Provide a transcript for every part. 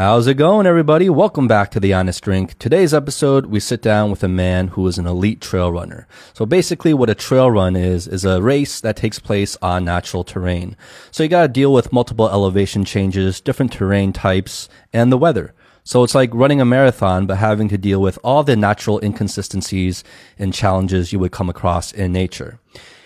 How's it going, everybody? Welcome back to The Honest Drink. Today's episode, we sit down with a man who is an elite trail runner. So basically what a trail run is, is a race that takes place on natural terrain. So you gotta deal with multiple elevation changes, different terrain types, and the weather. So it's like running a marathon, but having to deal with all the natural inconsistencies and challenges you would come across in nature.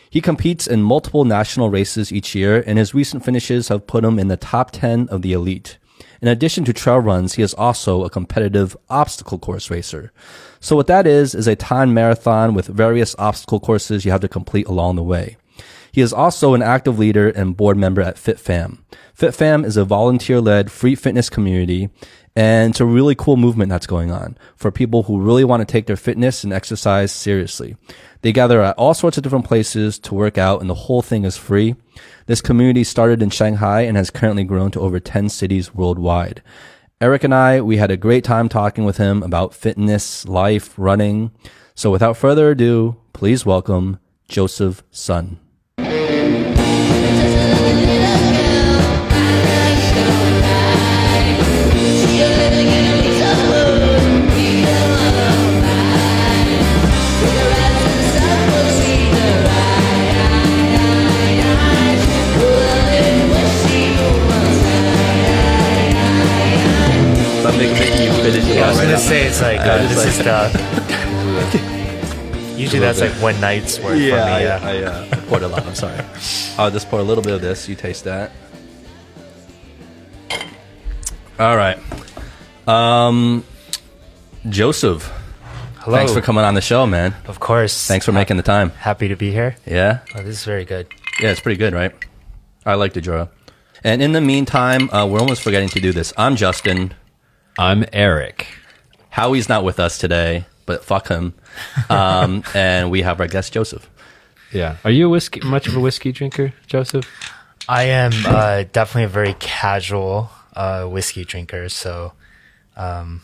He competes in multiple national races each year, and his recent finishes have put him in the top 10 of the elite. In addition to trail runs, he is also a competitive obstacle course racer. So what that is, is a time marathon with various obstacle courses you have to complete along the way. He is also an active leader and board member at FitFam. FitFam is a volunteer-led free fitness community and it's a really cool movement that's going on for people who really want to take their fitness and exercise seriously. They gather at all sorts of different places to work out and the whole thing is free. This community started in Shanghai and has currently grown to over 10 cities worldwide. Aric and I, we had a great time talking with him about fitness, life, running. So without further ado, please welcome Joseph Sun. Finish I was right gonna say it's like uh, this is the. Usually that's like one night's work Yeah, for me. Yeah. I, I uh, poured a lot. I'm sorry. I'll just pour a little bit of this. You taste that. All right. Um, Joseph, Hello. thanks for coming on the show, man. Of course. Thanks for Ha- making the time. Happy to be here. Yeah, Oh, this is very good. yeah, it's pretty good, right? I like the draw. And in the meantime, uh, we're almost forgetting to do this. I'm Justin. I'm Aric. Howie's not with us today, but fuck him. Um, and we have our guest Joseph. Yeah. Are you a whiskey much of a whiskey drinker, Joseph? I am uh, definitely a very casual uh, whiskey drinker, so um,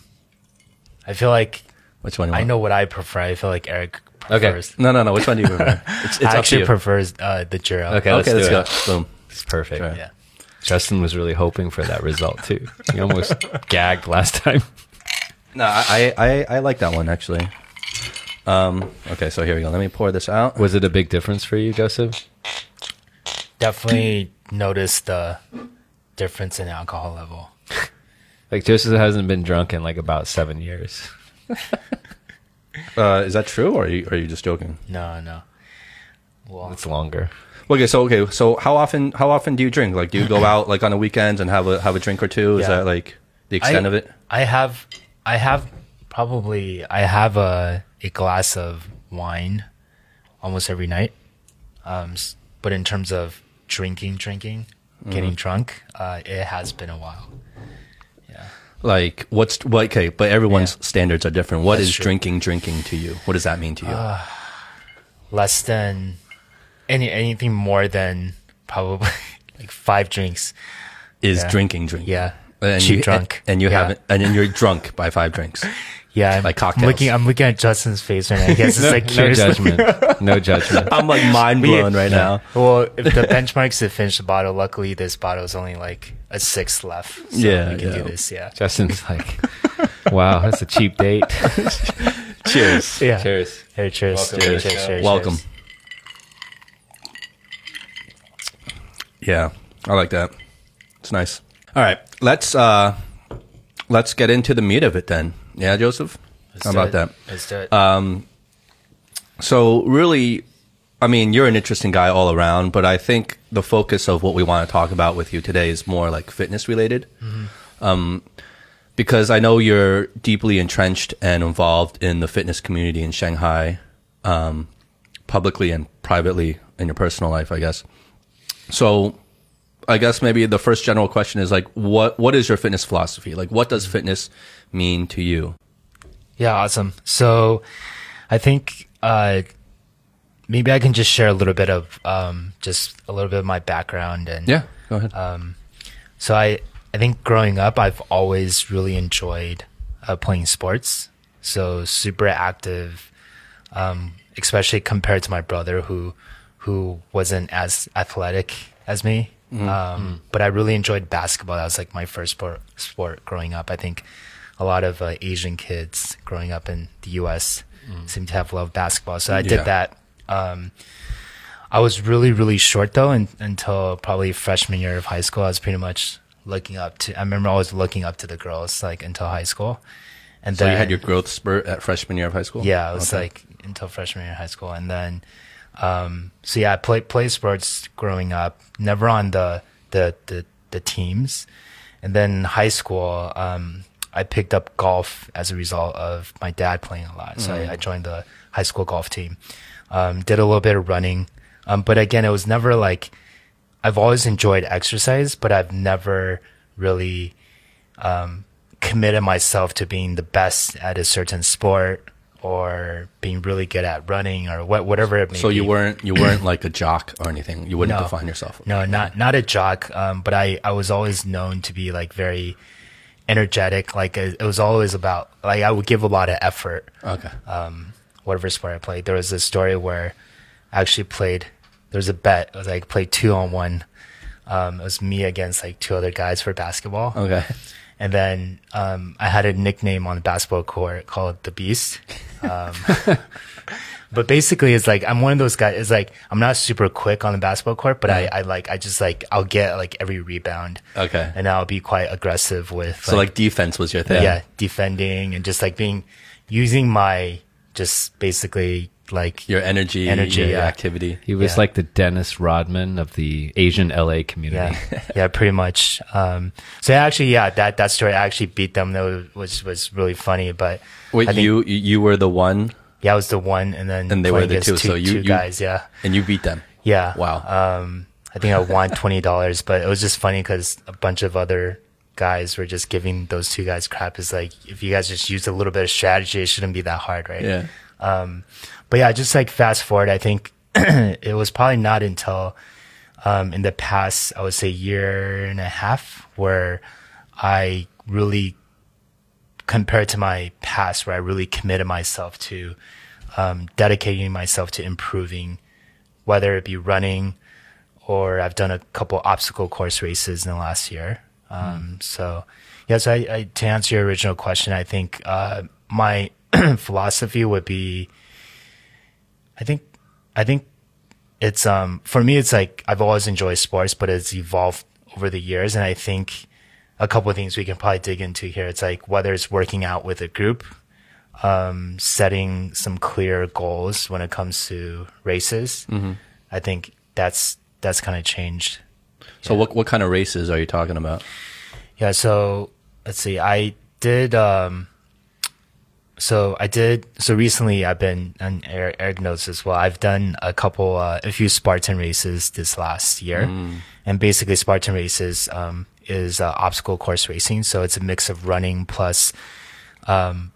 I feel like Which one? You I know what I prefer. I feel like Aric prefers. Okay. No, no, no. Which one do you prefer? It's, it's I up actually you. prefers uh, the Jura. Okay, okay, let's let's do go. it. Boom. It's perfect. Sure. Yeah. Justin was really hoping for that result too. He almost gagged last time. No, I, I, I like that one actually. Um, okay, so here we go. Let me pour this out. Was it a big difference for you, Joseph? Definitely noticed the difference in alcohol level. Like Joseph hasn't been drunk in like about seven years. Uh, is that true, or are you, are you just joking? No, no. Well, It's longer. Okay, so okay, so how often how often do you drink? Like, do you go out like on the weekends and have a have a drink or two? Is Yeah. that like the extent I, of it? I have, I have probably, I have a, a glass of wine almost every night. Um, but in terms of drinking, drinking, Mm-hmm. getting drunk, uh, it has been a while. Yeah. Like, what's what? Okay, but everyone's Yeah. standards are different. What is That's true. drinking drinking to you? What does that mean to you? Less than any, anything more than probably like five drinks. is yeah. drinking drinking? Yeah. And Cheap you, drunk. and, you Yeah. haven't, and then you're drunk by five drinks. Yeah. I'm, Like I'm looking, I'm looking at Justin's face right now. I guess it's like no judgment. No judgment. I'm like mind blown right now. Well, if the benchmark's to finish the bottle, luckily this bottle is only like a sixth left. So Yeah, we can yeah. do this. Yeah. Justin's like, wow, that's a cheap date. Cheers. Yeah. Cheers. Hey, cheers. Welcome cheers, cheers, cheers, Welcome. Yeah, I like that. It's nice. All right, let's uh let's get into the meat of it then. Yeah, Joseph. Let's How about it. that? Let's do it. Um, so really, I mean, you're an interesting guy all around, but I think the focus of what we want to talk about with you today is more like fitness related. Um, because I know you're deeply entrenched and involved in the fitness community in Shanghai, um, publicly and privately in your personal life, I guess. So I guess maybe the first general question is like, what, what is your fitness philosophy? Like, what does fitness mean to you? yeah, awesome. So I think uh, maybe I can just share a little bit of um, just a little bit of my background and Yeah, go ahead. Um, so I, I think growing up, I've always really enjoyed uh, playing sports. So super active, um, especially compared to my brother who, who wasn't as athletic as me. Um, but I really enjoyed basketball. That was like my first sport, sport growing up. I think a lot of uh, Asian kids growing up in the U.S. seem to have loved basketball. So I Yeah. did that. Um, I was really, really short though, and, until probably freshman year of high school. I was pretty much looking up to. I remember always looking up to the girls like until high school. And So then you had your growth spurt at freshman year of high school? yeah, it was Okay. like until freshman year of high school, and then um, so yeah, I played play sports growing up. Never on the the the, the teams, and then high school, um, I picked up golf as a result of my dad playing a lot. So I, I joined the high school golf team. Um, did a little bit of running, um, but again, it was never like I've always enjoyed exercise, but I've never really um, committed myself to being the best at a certain sport or being really good at running or what, whatever it may So be. you weren't you weren't like a jock or anything. You wouldn't No. define yourself. No, not not a jock. Um, but I I was always known to be like very energetic. Like it, it was always about like I would give a lot of effort. Okay. Um, whatever sport I played. There was a story where I actually played. There was a bet. It was like played two on one. Um, it was me against like two other guys for basketball. okay. And then um, I had a nickname on the basketball court called the Beast. Um, but basically, it's like I'm one of those guys. It's like I'm not super quick on the basketball court, but I, I like I just like I'll get like every rebound, Okay. and I'll be quite aggressive with so like defense was your thing. yeah defending and just like being using my just basically like Your energy, Energy, your yeah. activity. He was Yeah. like the Dennis Rodman of the Asian LA community. yeah yeah pretty much um so actually yeah that that story I actually beat them that was was really funny but Wait, think- you you you were the one yeah I was the one and then And they were the two, two, so you- two you- guys yeah and you beat them. yeah Wow. um I think I won twenty dollars but it was just funny because a bunch of other guys were just giving those two guys crap is like if you guys just use a little bit of strategy it shouldn't be that hard right Yeah. Um, but yeah, just like fast forward, I think it was probably not until um, in the past, I would say year and a half, where I really, compared to my past, where I really committed myself to um, dedicating myself to improving, whether it be running or I've done a couple obstacle course races in the last year. Um, So, yes, I, I, to answer your original question, I think uh, my philosophy would be, I think, I think it's um for me, it's like I've always enjoyed sports, but it's evolved over the years, and I think a couple of things we can probably dig into here. It's like whether it's working out with a group, um, setting some clear goals when it comes to races. I think that's that's kind of changed. So what what kind of races are you talking about? Yeah, so let's see. I did um so I did so recently I've been and Aric, knows as well. I've done a couple uh, a few Spartan races this last year. And basically Spartan races um is uh, obstacle course racing, so it's a mix of running plus um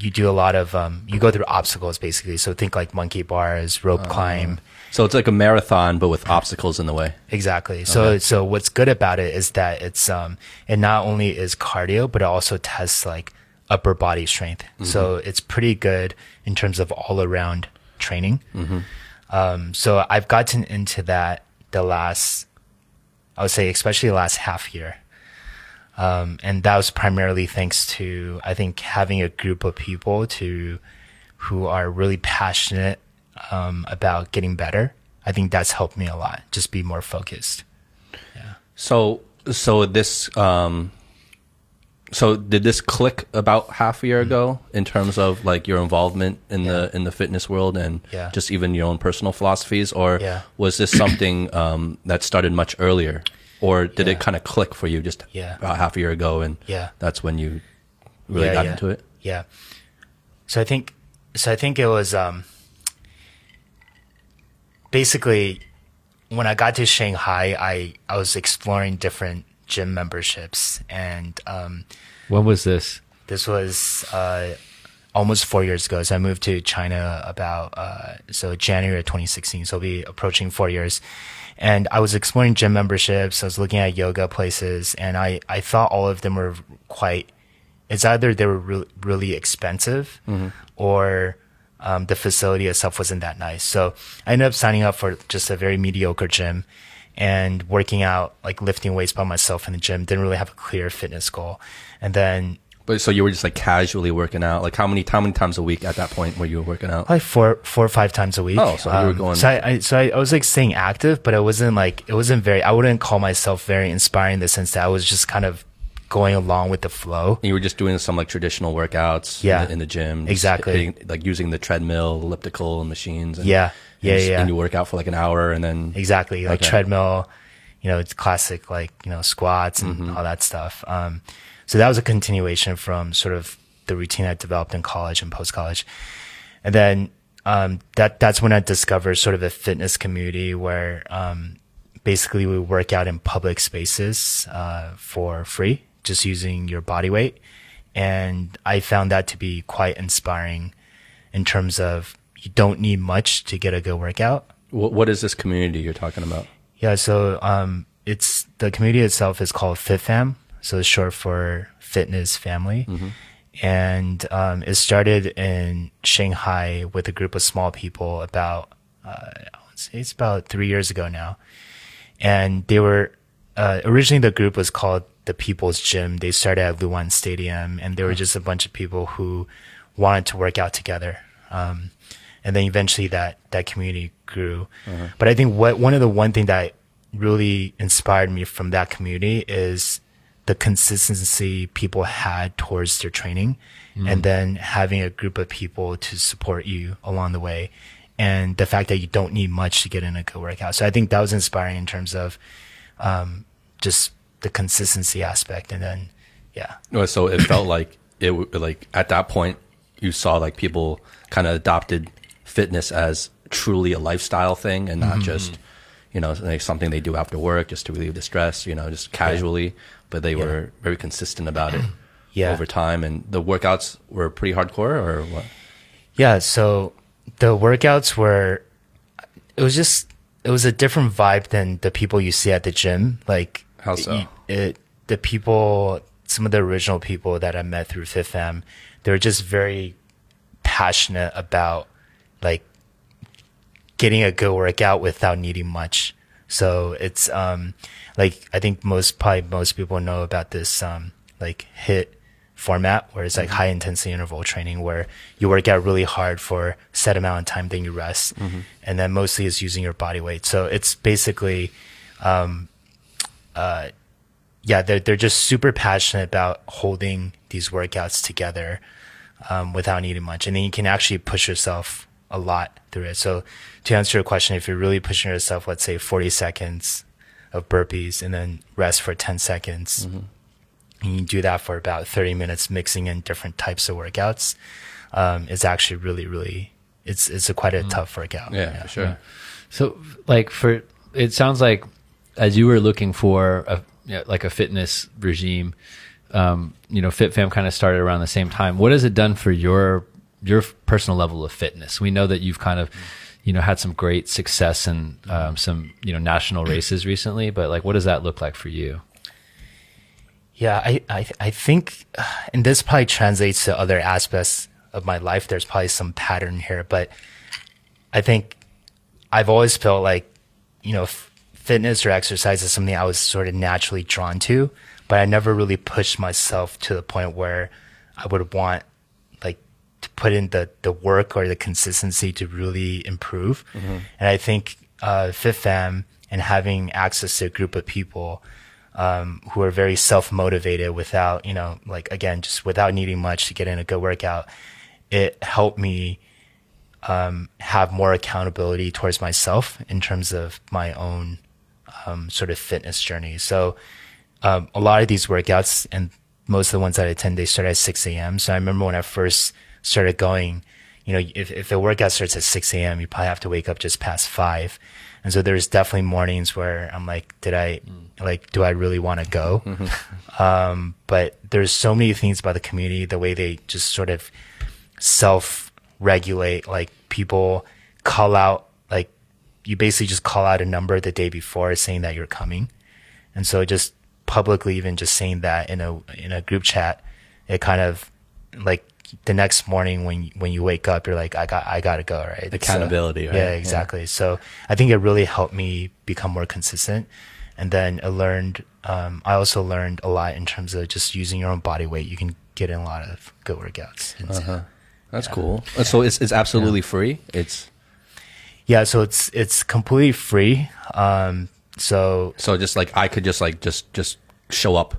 you do a lot of um you go through obstacles basically. So think like monkey bars, rope climb, So it's like a marathon, but with obstacles in the way. Exactly. So so what's good about it is that it's um it not only is cardio but it also tests like upper body strength. So it's pretty good in terms of all around training. Um so I've gotten into that the last I would say especially the last half year. Um and that was primarily thanks to I think having a group of people to who are really passionate um, about getting better. I think that's helped me a lot. Just be more focused. Yeah. So so this um so did this click about half a year ago in terms of like your involvement in the in the fitness world and Yeah. just even your own personal philosophies or Yeah. was this something um that started much earlier or did it kind of click for you just Yeah. about half a year ago and Yeah. that's when you really Yeah, got yeah. into it? Yeah. So I think so I think it was um basically when I got to Shanghai I I was exploring different gym memberships and um When was this? this was uh almost four years ago. So I moved to China about uh so January of 2016. So it'll be approaching four years. And I was exploring gym memberships. I was looking at yoga places, and I I thought all of them were quite. It's either they were really really expensive, or um, the facility itself wasn't that nice. So I ended up signing up for just a very mediocre gym, and working out, like lifting weights by myself in the gym. Didn't really have a clear fitness goal. And then But so you were just like casually working out. Like how many how many times a week at that point were you working out? like four four or five times a week. Oh, so you were um, going- So I, I so I, I was like staying active, but it wasn't like it wasn't very. I wouldn't call myself very inspiring in the sense that I was just kind of going along with the flow. And you were just doing some like traditional workouts Yeah. in, the, in the gym. Exactly. hitting- like using the treadmill, elliptical machines. And, Yeah. Yeah, and yeah. And you work out for like an hour and then Exactly, like Okay. treadmill. You know, it's classic like you know squats and Mm-hmm. all that stuff. Um, so that was a continuation from sort of the routine I developed in college and post college, and then um, that that's when I discovered sort of a fitness community where um, basically we work out in public spaces uh, for free, just using your body weight, and I found that to be quite inspiring in terms of you don't need much to get a good workout. what, what is this community you're talking about? Yeah, so um, it's the community itself is called FitFam, so it's short for Fitness Family, and um, it started in Shanghai with a group of small people about uh, I would say it's about three years ago now, and they were uh, originally the group was called the People's Gym. They started at Luwan Stadium, and they were just a bunch of people who wanted to work out together. Um, and then eventually that that community grew. But I think what one of the one thing that really inspired me from that community is the consistency people had towards their training, and then having a group of people to support you along the way, and the fact that you don't need much to get in a good workout. So I think that was inspiring in terms of um, just the consistency aspect, and then yeah, Well, So it felt like it w- like at that point you saw like people kind of adopted fitness as truly a lifestyle thing and not Mm-hmm. just you know like something they do after work just to relieve the stress. You know, just casually, but they were very consistent about it. Yeah. over time, and the workouts were pretty hardcore, or what? Yeah, so the workouts were it was just it was a different vibe than the people you see at the gym. Like How so? y- It, the people some of the original people that I met through FitFam, they were just very passionate about like getting a good workout without needing much. So it's um like I think most probably most people know about this um like HIIT format where it's like high intensity interval training where you work out really hard for a set amount of time then you rest and then mostly it's using your body weight. So it's basically um uh yeah, they're they're just super passionate about holding these workouts together um, without needing much, and then you can actually push yourself a lot through it. So, to answer your question, if you're really pushing yourself, let's say 40 seconds of burpees, and then rest for 10 seconds, and you do that for about 30 minutes, mixing in different types of workouts, um, it's actually really, really, it's it's a quite a tough workout. Yeah, for sure. So, like for it sounds like as you were looking for a you know, like a fitness regime, um, you know, FitFam kind of started around the same time. What has it done for your your personal level of fitness? We know that you've kind of you know had some great success in um, some you know national races recently, but like, what does that look like for you? Yeah, I, I, I think, uh, and this probably translates to other aspects of my life. There's probably some pattern here, but I think I've always felt like, you know, f- fitness or exercise is something I was sort of naturally drawn to, but I never really pushed myself to the point where I would want to put in the, the work or the consistency to really improve. And I think, uh, FitFam and having access to a group of people, um, who are very self motivated without, you know, like again, just without needing much to get in a good workout, it helped me um, have more accountability towards myself in terms of my own um, sort of fitness journey. So um, a lot of these workouts and most of the ones that I attend, they start at 6 a.m. So I remember when I first started going, you know, if, if a workout starts at 6 a.m., you probably have to wake up just past five. And so there's definitely mornings where I'm like, did I, like, do I really want to go? Um, but there's so many things about the community, the way they just sort of self regulate, like people call out, like you basically just call out a number the day before saying that you're coming. And so just publicly, even just saying that in a, in a group chat, it kind of like the next morning when you- when you wake up, you're like, I got I gotta go, right? So- Accountability, right? Yeah, Yeah. exactly. So I think it really helped me become more consistent, and then I learned. Um, I also learned a lot in terms of just using your own body weight. You can get in a lot of good workouts. And Uh-huh. That's cool. Uh, So it's it's absolutely free. It's Yeah, so it's it's completely free. Um, so so just like I could just like just just show up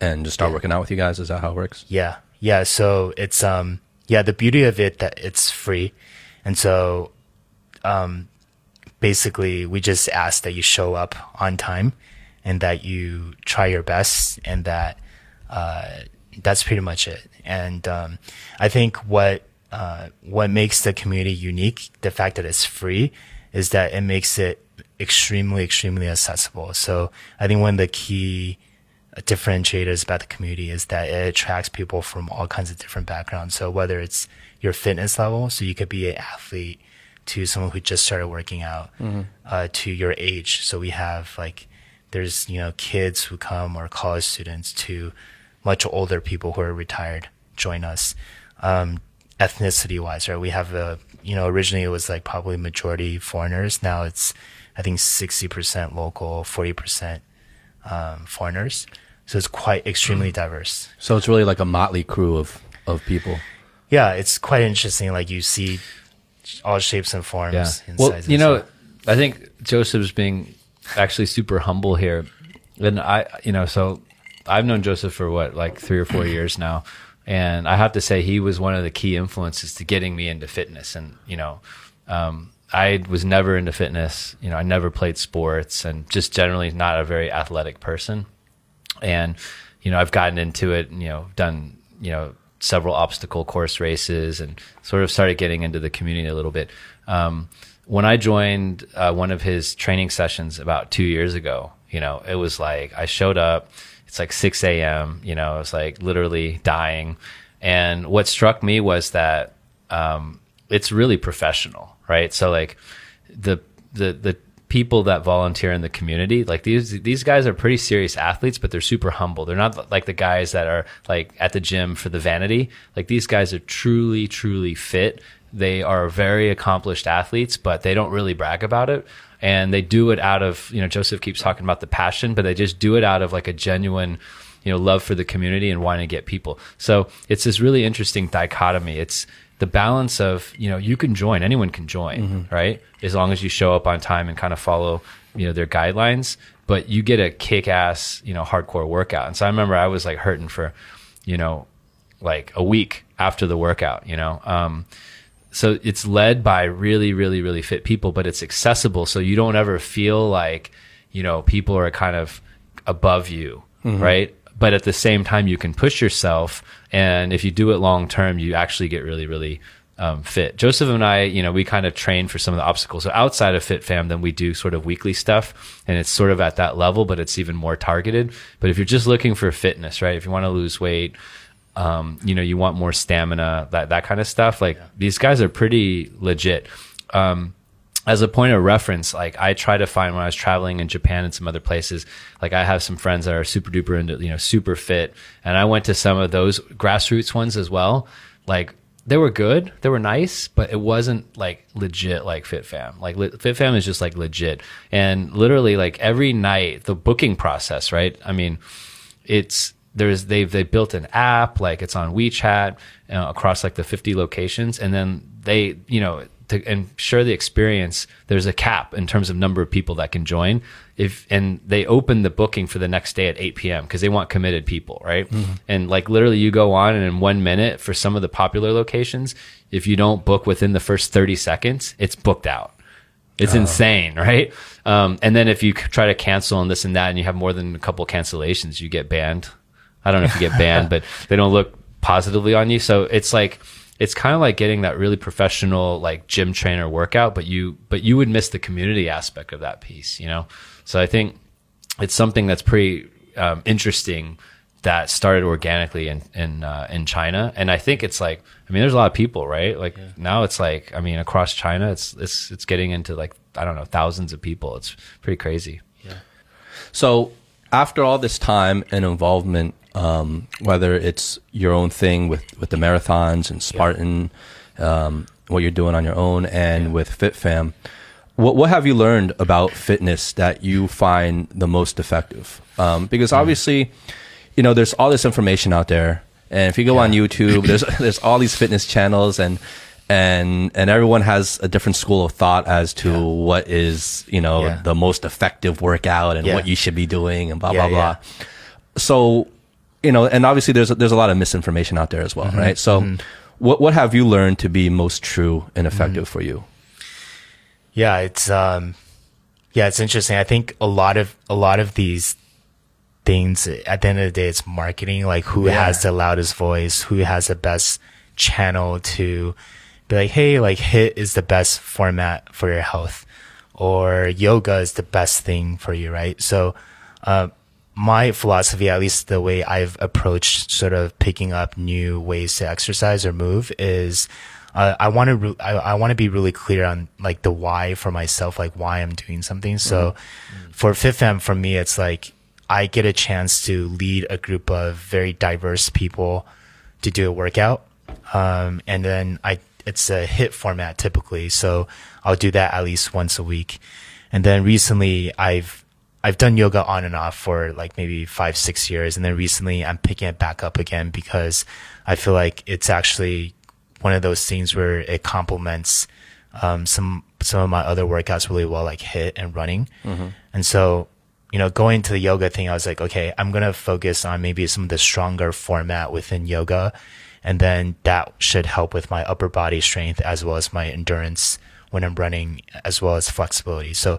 and just start Yeah. working out with you guys. Is that how it works? yeah, yeah. So it's um yeah the beauty of it that it's free, and so um basically we just ask that you show up on time, and that you try your best, and that uh, that's pretty much it. And um, I think what uh, what makes the community unique, the fact that it's free, is that it makes it extremely, extremely accessible. So I think one of the key differentiators about the community is that it attracts people from all kinds of different backgrounds. So whether it's your fitness level, so you could be an athlete, to someone who just started working out, uh, to your age. So we have like there's you know kids who come or college students to much older people who are retired join us. Um, ethnicity wise, right? We have a you know originally it was like probably majority foreigners. Now it's I think sixty percent local, forty percent um, foreigners. So it's quite extremely diverse. So it's really like a motley crew of of people. Yeah, it's quite interesting. Like you see all shapes and forms. Yeah. And Well, you know, I think Joseph's being actually super humble here, and I, you know, so I've known Joseph for what like three or four years now, and I have to say he was one of the key influences to getting me into fitness. And you know, um, I was never into fitness. You know, I never played sports, and just generally not a very athletic person. And you know, I've gotten into it. You know, done you know several obstacle course races, and sort of started getting into the community a little bit. Um, when I joined uh, one of his training sessions about two years ago, you know, it was like I showed up. It's like 6 a.m. You know, I was like literally dying. And what struck me was that um, it's really professional, right? So like the the the people that volunteer in the community, like these these guys are pretty serious athletes, but they're super humble. They're not like the guys that are like at the gym for the vanity. Like these guys are truly truly fit. They are very accomplished athletes, but they don't really brag about it. And they do it out of, you know, Joseph keeps talking about the passion, but they just do it out of like a genuine, you know, love for the community and wanting to get people. So it's this really interesting dichotomy. It's the balance of, you know, you can join, anyone can join, right? As long as you show up on time and kind of follow, you know, their guidelines, but you get a kick ass, you know, hardcore workout. And so I remember I was like hurting for, you know, like a week after the workout, you know. Um, so it's led by really, really, really fit people, but it's accessible. So you don't ever feel like, you know, people are kind of above you, right? But at the same time, you can push yourself. And if you do it long term, you actually get really, really um, fit. Joseph and I, you know, we kind of train for some of the obstacles. So outside of Fit Fam, then we do sort of weekly stuff and it's sort of at that level, but it's even more targeted. But if you're just looking for fitness, right? If you want to lose weight, um, you know, you want more stamina, that that kind of stuff. Like these guys are pretty legit. Um, as a point of reference, like I try to find when I was traveling in Japan and some other places, like I have some friends that are super duper into, you know, super fit. And I went to some of those grassroots ones as well. Like they were good, they were nice, but it wasn't like legit like Fit Fam. Like le- is just like legit. And literally like every night, the booking process, right? I mean, it's there's they've they built an app like it's on WeChat uh, across like the 50 locations and then they you know to ensure the experience there's a cap in terms of number of people that can join if and they open the booking for the next day at 8 p.m because they want committed people right and like literally you go on and in one minute for some of the popular locations if you don't book within the first 30 seconds it's booked out it's insane, right? Um, and then if you try to cancel and this and that, and you have more than a couple cancellations, you get banned. I don't know if you get banned, but they don't look positively on you. So it's like it's kind of like getting that really professional like gym trainer workout, but you but you would miss the community aspect of that piece, you know. So I think it's something that's pretty um, interesting that started organically in in uh, in China, and I think it's like I mean, there's a lot of people, right? Like now, it's like I mean, across China, it's it's it's getting into like I don't know thousands of people. It's pretty crazy. Yeah. So after all this time and involvement, um, whether it's your own thing with, with the marathons and Spartan, um, what you're doing on your own, and with FitFam, what what have you learned about fitness that you find the most effective? Um, because Mm. obviously, you know, there's all this information out there, and if you go on YouTube, there's there's all these fitness channels and. And and everyone has a different school of thought as to what is you know Yeah. the most effective workout and Yeah. what you should be doing and blah Yeah, blah yeah. blah. So, you know, and obviously there's there's a lot of misinformation out there as Mm-hmm. well, right? So, what what have you learned to be most true and effective Mm-hmm. for you? Yeah, it's um yeah, it's interesting. I think a lot of a lot of these things at the end of the day it's marketing, like who Yeah. has the loudest voice, who has the best channel to be like, hey, like HIIT is the best format for your health or yoga is the best thing for you, right? So uh my philosophy, at least the way I've approached sort of picking up new ways to exercise or move is, uh, I want to, re- I, I want to be really clear on like the why for myself, like why I'm doing something. So for FitFam, for me, it's like I get a chance to lead a group of very diverse people to do a workout. Um, and then I, it's a HIIT format typically. So I'll do that at least once a week. And then recently I've, I've done yoga on and off for like maybe five, six years. And then recently I'm picking it back up again because I feel like it's actually one of those things where it complements, um, some, some of my other workouts really well, like HIIT and running. And so, you know, going to the yoga thing, I was like, okay, I'm going to focus on maybe some of the stronger format within yoga. And then that should help with my upper body strength as well as my endurance when I'm running, as well as flexibility. So,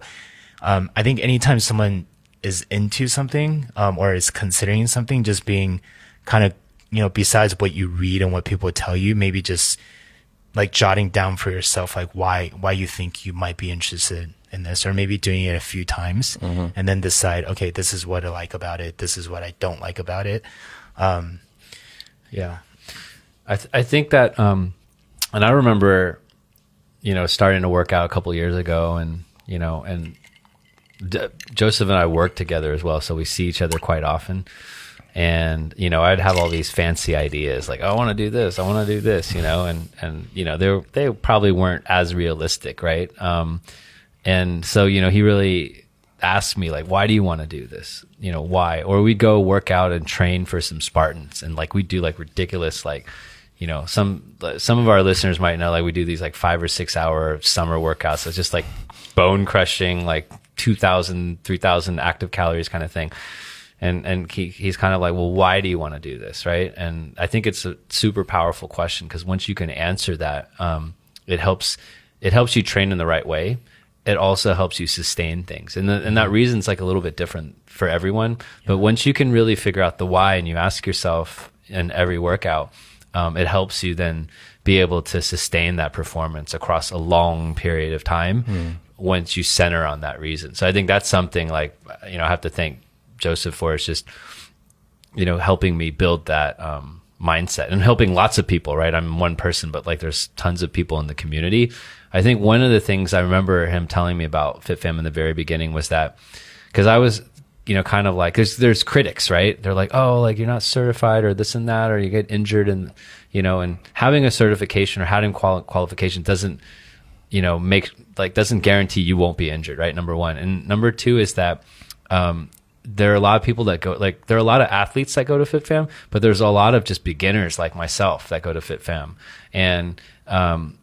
um, I think anytime someone is into something, um, or is considering something, just being kind of, you know, besides what you read and what people tell you, maybe just like jotting down for yourself, like why, why you think you might be interested in this, or maybe doing it a few times and then decide, okay, this is what I like about it. This is what I don't like about it. Um, yeah. I th- I think that um, and I remember, you know, starting to work out a couple years ago, and you know, and D- Joseph and I work together as well, so we see each other quite often. And you know, I'd have all these fancy ideas, like I want to do this, I want to do this, you know, and and you know, they they probably weren't as realistic, right? Um, and so you know, he really asked me like, why do you want to do this? You know, why? Or we'd go work out and train for some Spartans, and like we do like ridiculous like you know some some of our listeners might know like we do these like five or six hour summer workouts. It's just like bone crushing like 2000 3000 active calories kind of thing. And and he, he's kind of like well why do you want to do this? Right? And i think it's a super powerful question because once you can answer that um, it helps it helps you train in the right way. It also helps you sustain things. And, the, and that reason's like a little bit different for everyone. But once you can really figure out the why and you ask yourself in every workout um, it helps you then be able to sustain that performance across a long period of time once you center on that reason. So I think that's something like, you know, I have to thank Joseph for is just, you know, helping me build that um, mindset and helping lots of people, right? I'm one person, but like there's tons of people in the community. I think one of the things I remember him telling me about FitFam in the very beginning was that because I was you know, kind of like there's there's critics, right? They're like, oh, like you're not certified or this and that, or you get injured, and you know, and having a certification or having quali- qualification doesn't, you know, make like doesn't guarantee you won't be injured, right? Number one, and number two is that um, there are a lot of people that go like there are a lot of athletes that go to FitFam, but there's a lot of just beginners like myself that go to FitFam, and um,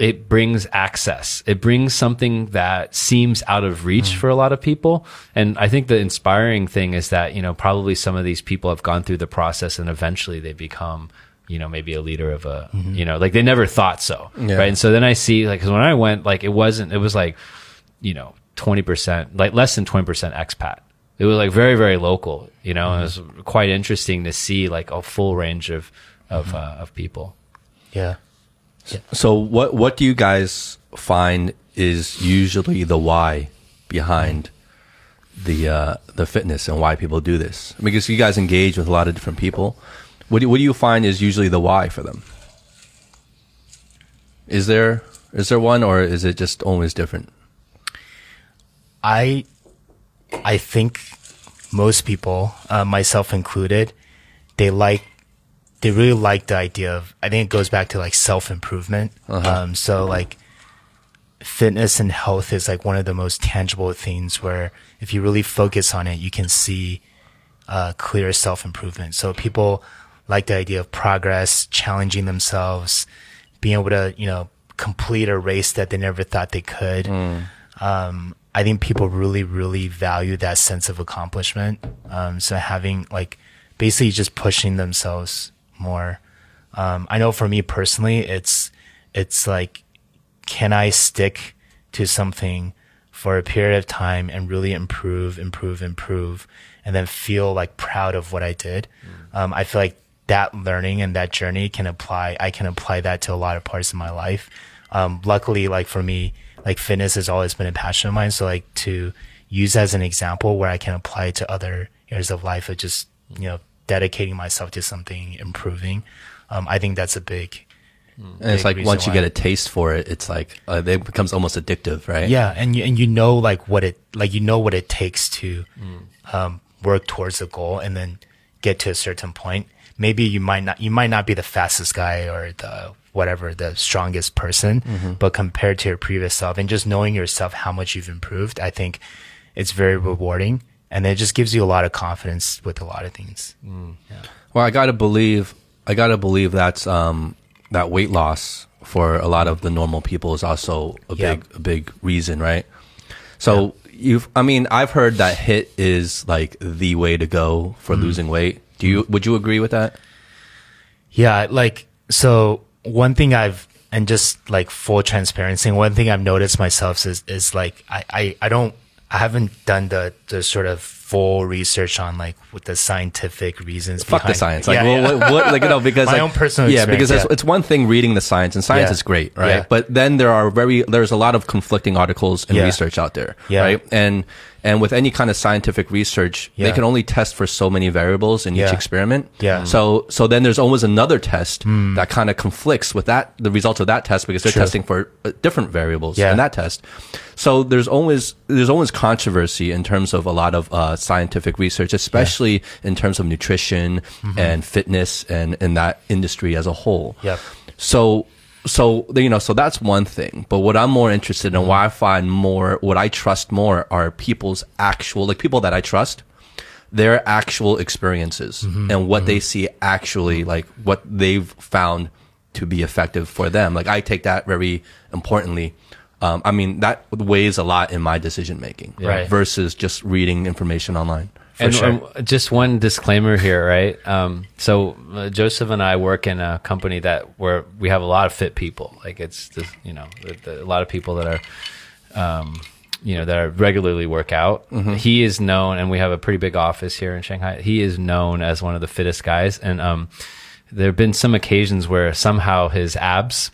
it brings access. It brings something that seems out of reach for a lot of people. And I think the inspiring thing is that, you know, probably some of these people have gone through the process and eventually they become, you know, maybe a leader of a, mm-hmm. you know, like they never thought so. Yeah. Right. And so then I see like, cause when I went, like it wasn't, it was like, you know, 20%, like less than 20% expat. It was like very, very local, you know, and it was mm-hmm. quite interesting to see like a full range of, of, mm-hmm. uh, of people. Yeah. So what what do you guys find is usually the why behind the uh, the fitness and why people do this? Because you guys engage with a lot of different people. What do, what do you find is usually the why for them? Is there is there one or is it just always different? I I think most people, uh, myself included, they like, they really like the idea of, I think it goes back to like self improvement. Um, so like fitness and health is like one of the most tangible things where if you really focus on it, you can see, uh, clear self improvement. So people like the idea of progress, challenging themselves, being able to, you know, complete a race that they never thought they could. Um, I think people really, really value that sense of accomplishment. Um, so having like basically just pushing themselves more. Um, I know for me personally, it's, it's like, can I stick to something for a period of time and really improve, improve, improve, and then feel like proud of what I did? Um, I feel like that learning and that journey can apply, I can apply that to a lot of parts of my life. Um, luckily, like for me, like fitness has always been a passion of mine. So like to use as an example where I can apply it to other areas of life of just, you know, dedicating myself to something, improving. Um, I think that's a big, And it's like once you get a taste for it, it's like uh, it becomes almost addictive, right? Yeah, and you and you know like what it like you know what it takes to um, work towards the goal and then get to a certain point. Maybe you might not you might not be the fastest guy or the whatever the strongest person, but compared to your previous self and just knowing yourself how much you've improved, I think it's very rewarding and it just gives you a lot of confidence with a lot of things. Well, I gotta believe, I gotta believe that's um, that weight loss for a lot of the normal people is also a Yeah. big, a big reason, right? So you've, I mean, I've heard that HIIT is like the way to go for Mm-hmm. losing weight. Do you? Would you agree with that? Yeah, like so one thing I've and just like full transparency, one thing I've noticed myself is is like I, I, I don't I haven't done the the sort of full research on like what the scientific reasons Fuck the behind- science. Like, Yeah, well, yeah. what, what, like, you know, because My like, own personal yeah, because it's, yeah. it's one thing reading the science, and science Yeah. is great, right? Yeah. But then there are very, there's a lot of conflicting articles and Yeah. research out there, Yeah. right? And and with any kind of scientific research, they can only test for so many variables in each experiment. Yeah. So so then there's always another test that kind of conflicts with that the results of that test because they're True. testing for uh, different variables Yeah. in that test. So there's always there's always controversy in terms of a lot of uh, scientific research, especially in terms of nutrition Mm-hmm. and fitness and in that industry as a whole. Yep. So so you know so that's one thing. But what I'm more interested in, why I find more, what I trust more, are people's actual like people that I trust. Their actual experiences Mm-hmm. and what they see actually like what they've found to be effective for them. Like I take that very importantly. Um, I mean that weighs a lot in my decision making, Right. Versus just reading information online. and sure. um, just one disclaimer here, right? Um, so uh, Joseph and I work in a company that where we have a lot of fit people. Like it's just, you know the, the, a lot of people that are, um, you know, that are regularly work out. He is known, and we have a pretty big office here in Shanghai. He is known as one of the fittest guys, and um, there have been some occasions where somehow his abs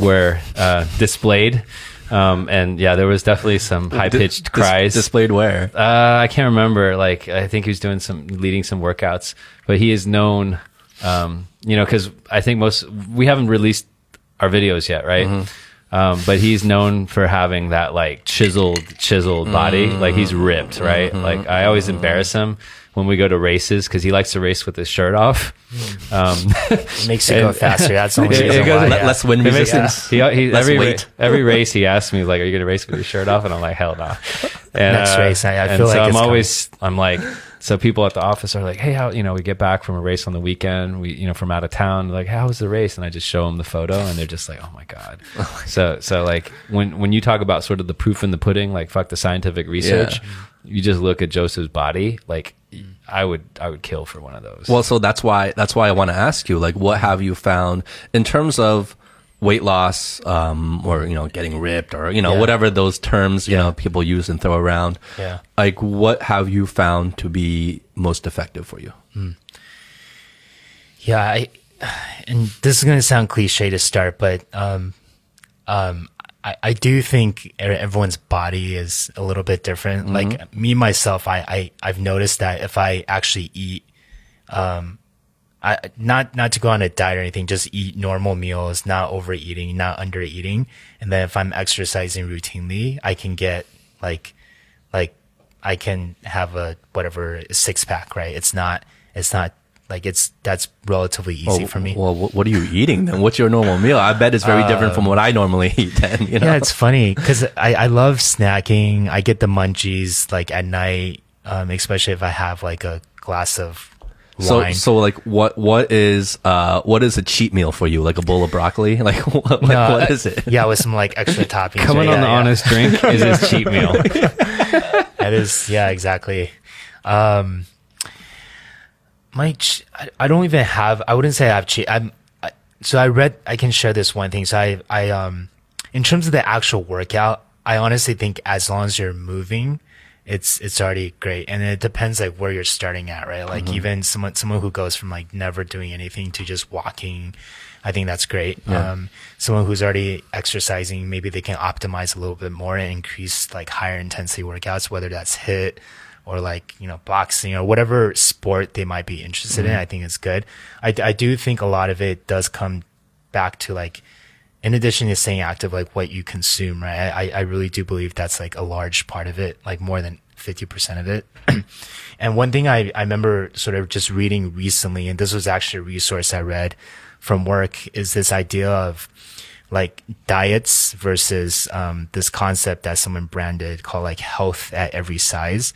were uh, displayed. Um, and yeah, there was definitely some high pitched Dis- cries. displayed where. Uh, I can't remember. Like, I think he was doing some, leading some workouts, but he is known, um, you know, cause I think most, we haven't released our videos yet, right? Um, but he's known for having that like chiseled, chiseled body. Like he's ripped, right? Like I always embarrass him when we go to races because he likes to race with his shirt off. Um, It makes you go faster. That's the only It- it reason goes- why. Yeah. less wind it resistance. He, he, Less every, weight. every race he asks me like, "Are you going to race with your shirt off?" And I'm like, "Hell no." And, Next race, I- I feel like so I'm it's always I'm like, so people at the office are like, "Hey, how you know we get back from a race on the weekend? We you know from out of town. Like, how was the race?" And I just show them the photo, and they're just like, "Oh my god." so so like when when you talk about sort of the proof in the pudding, like fuck the scientific research, you just look at Joseph's body, like. I would I would kill for one of those. Well, so that's why that's why I want to ask you, like, what have you found in terms of weight loss, um, or you know, getting ripped, or you know, Yeah. whatever those terms you know people use and throw around. Yeah. Like, what have you found to be most effective for you? Yeah, I, and this is going to sound cliche to start, but um, um, I, I do think everyone's body is a little bit different. Like me myself, I, I I've noticed that if I actually eat, um, I not not to go on a diet or anything, just eat normal meals, not overeating, not undereating, and then if I'm exercising routinely, I can get like like I can have a whatever six pack, right? It's not it's not like it's that's relatively easy for me. Well, what are you eating then? What's your normal meal? I bet it's very different from what I normally eat. Then you know. Yeah, it's funny because I, I love snacking. I get the munchies like at night, um, especially if I have like a glass of so wine. so like what what is uh what is a cheat meal for you? Like a bowl of broccoli? Like what, like, No, what uh, it? Yeah, with some like extra toppings. Coming right? on Yeah, the yeah. honest drink is his cheat meal. That is, yeah, exactly. Um, my, ch- I, I don't even have. I wouldn't say I have cheat. I'm. I, so I read. I can share this one thing. So I, I, um, in terms of the actual workout, I honestly think as long as you're moving, it's it's already great. And it depends like where you're starting at, right? Like even someone someone who goes from like never doing anything to just walking. I think that's great. Um, someone who's already exercising, maybe they can optimize a little bit more and increase like higher intensity workouts, whether that's HIIT or like, you know, boxing or whatever sport they might be interested in. I think is good. I, I do think a lot of it does come back to like, in addition to staying active, like what you consume, right? I, I really do believe that's like a large part of it, like more than 50% of it. and one thing I, I remember sort of just reading recently, and this was actually a resource I read from work, is this idea of like diets versus um, this concept that someone branded called like health at every size.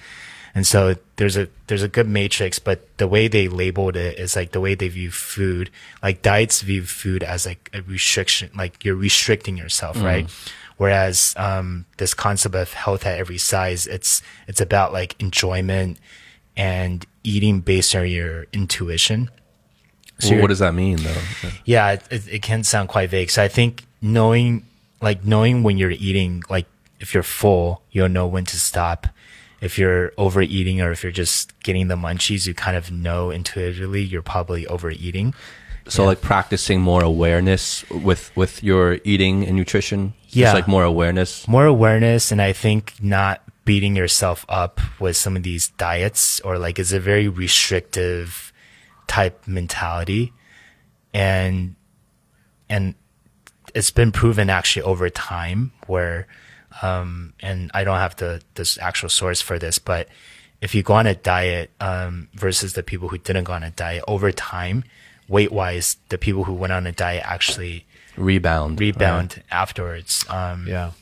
And so there's a there's a good matrix, but the way they labeled it is like the way they view food. Like diets view food as like a restriction, like you're restricting yourself, right? Whereas um, this concept of health at every size, it's it's about like enjoyment and eating based on your intuition. So Well, what does that mean though? yeah, it, it, it can sound quite vague. So I think knowing, like knowing when you're eating, like if you're full, you'll know when to stop. If you're overeating or if you're just getting the munchies, you kind of know intuitively you're probably overeating. So like practicing more awareness with with your eating and nutrition. Yeah. Just like more awareness. More awareness, and I think not beating yourself up with some of these diets or like it's a very restrictive type mentality. And, and it's been proven actually over time where, um, and I don't have the this actual source for this, but if you go on a diet um, versus the people who didn't go on a diet over time, weight wise, the people who went on a diet actually Rebound. rebound afterwards. Um, Yeah.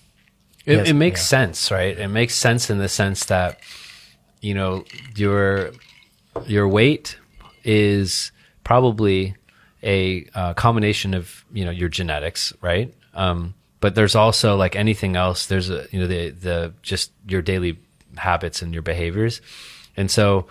It, Yes, it makes yeah. sense, right? It makes sense in the sense that, you know, your your weight is probably a uh, combination of you know your genetics, right? Um, but there's also like anything else. There's a you know the the just your daily habits and your behaviors, and so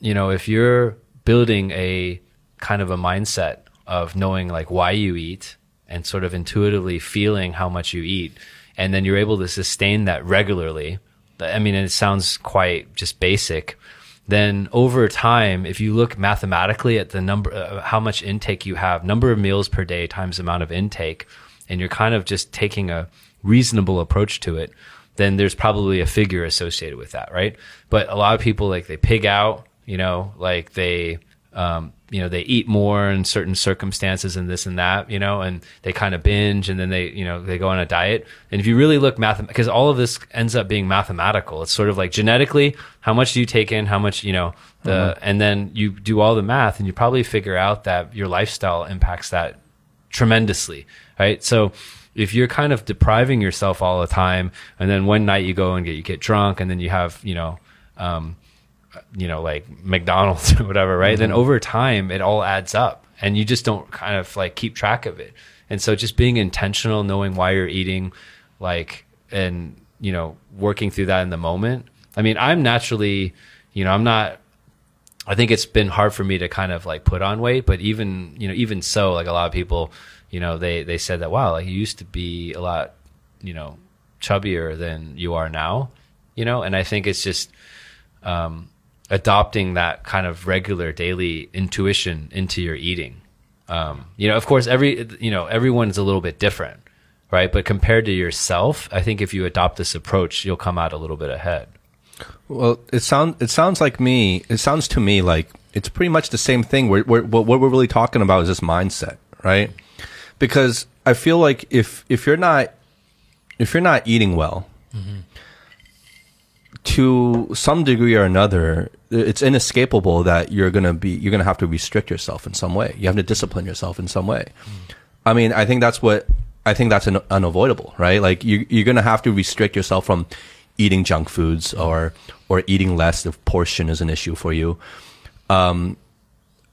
you know if you're building a kind of a mindset of knowing like why you eat and sort of intuitively feeling how much you eat and then you're able to sustain that regularly i mean it sounds quite just basic then over time if you look mathematically at the number uh, how much intake you have number of meals per day times amount of intake and you're kind of just taking a reasonable approach to it then there's probably a figure associated with that right? But a lot of people like they pig out you know like they um, you know they eat more in certain circumstances and this and that you know and they kind of binge and then they you know they go on a diet. And if you really look math because all of this ends up being mathematical. It's sort of like genetically how much do you take in how much you know the and then you do all the math and you probably figure out that your lifestyle impacts that tremendously right so if you're kind of depriving yourself all the time and then one night you go and get you get drunk and then you have you know um, you know, like McDonald's or whatever, right? Then over time, it all adds up and you just don't kind of like keep track of it. And so just being intentional, knowing why you're eating, like, and, you know, working through that in the moment. I mean, I'm naturally, you know, I'm not, I think it's been hard for me to kind of like put on weight, but even, you know, even so, like a lot of people, you know, they, they said that, wow, like you used to be a lot, you know, chubbier than you are now, you know, and I think it's just, um, adopting that kind of regular daily intuition into your eating. Um, you know, of course, every you know everyone's a little bit different, right? But compared to yourself, I think if you adopt this approach, you'll come out a little bit ahead. Well, it sounds it sounds like me. It sounds to me like it's pretty much the same thing. We're, we're, what we're really talking about is this mindset, right? Because I feel like if if you're not if you're not eating well, mm-hmm. to some degree or another, it's inescapable that you're gonna be you're gonna have to restrict yourself in some way. You have to discipline yourself in some way. Mm-hmm. I mean, I think that's what I think that's un- unavoidable, right? Like you you're gonna have to restrict yourself from eating junk foods or or eating less if portion is an issue for you. Um,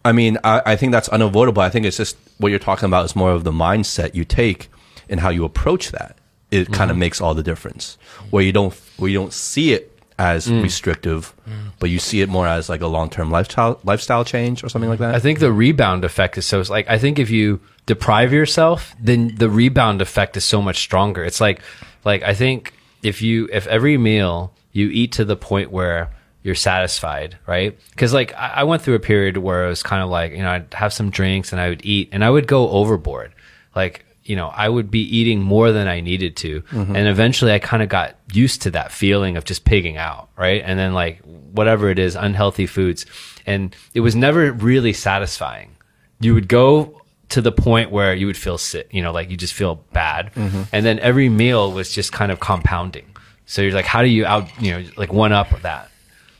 I mean, I, I think that's unavoidable. I think it's just what you're talking about is more of the mindset you take and how you approach that. It kind of makes all the difference. Where you don't where you don't see it as restrictive, but you see it more as like a long term lifestyle lifestyle change or something like that. I think the rebound effect is so it's like I think if you deprive yourself, then the rebound effect is so much stronger. It's like like I think if you if every meal you eat to the point where you're satisfied, right? Because like I, I went through a period where it was kind of like you know I'd have some drinks and I would eat and I would go overboard, like you know I would be eating more than I needed to, mm-hmm. and eventually I kind of got used to that feeling of just pigging out, right? And then like whatever it is, unhealthy foods, and it was never really satisfying. You would go to the point where you would feel sick, you know, like you just feel bad. Mm-hmm. And then every meal was just kind of compounding. So you're like, how do you out, you know, like one up that?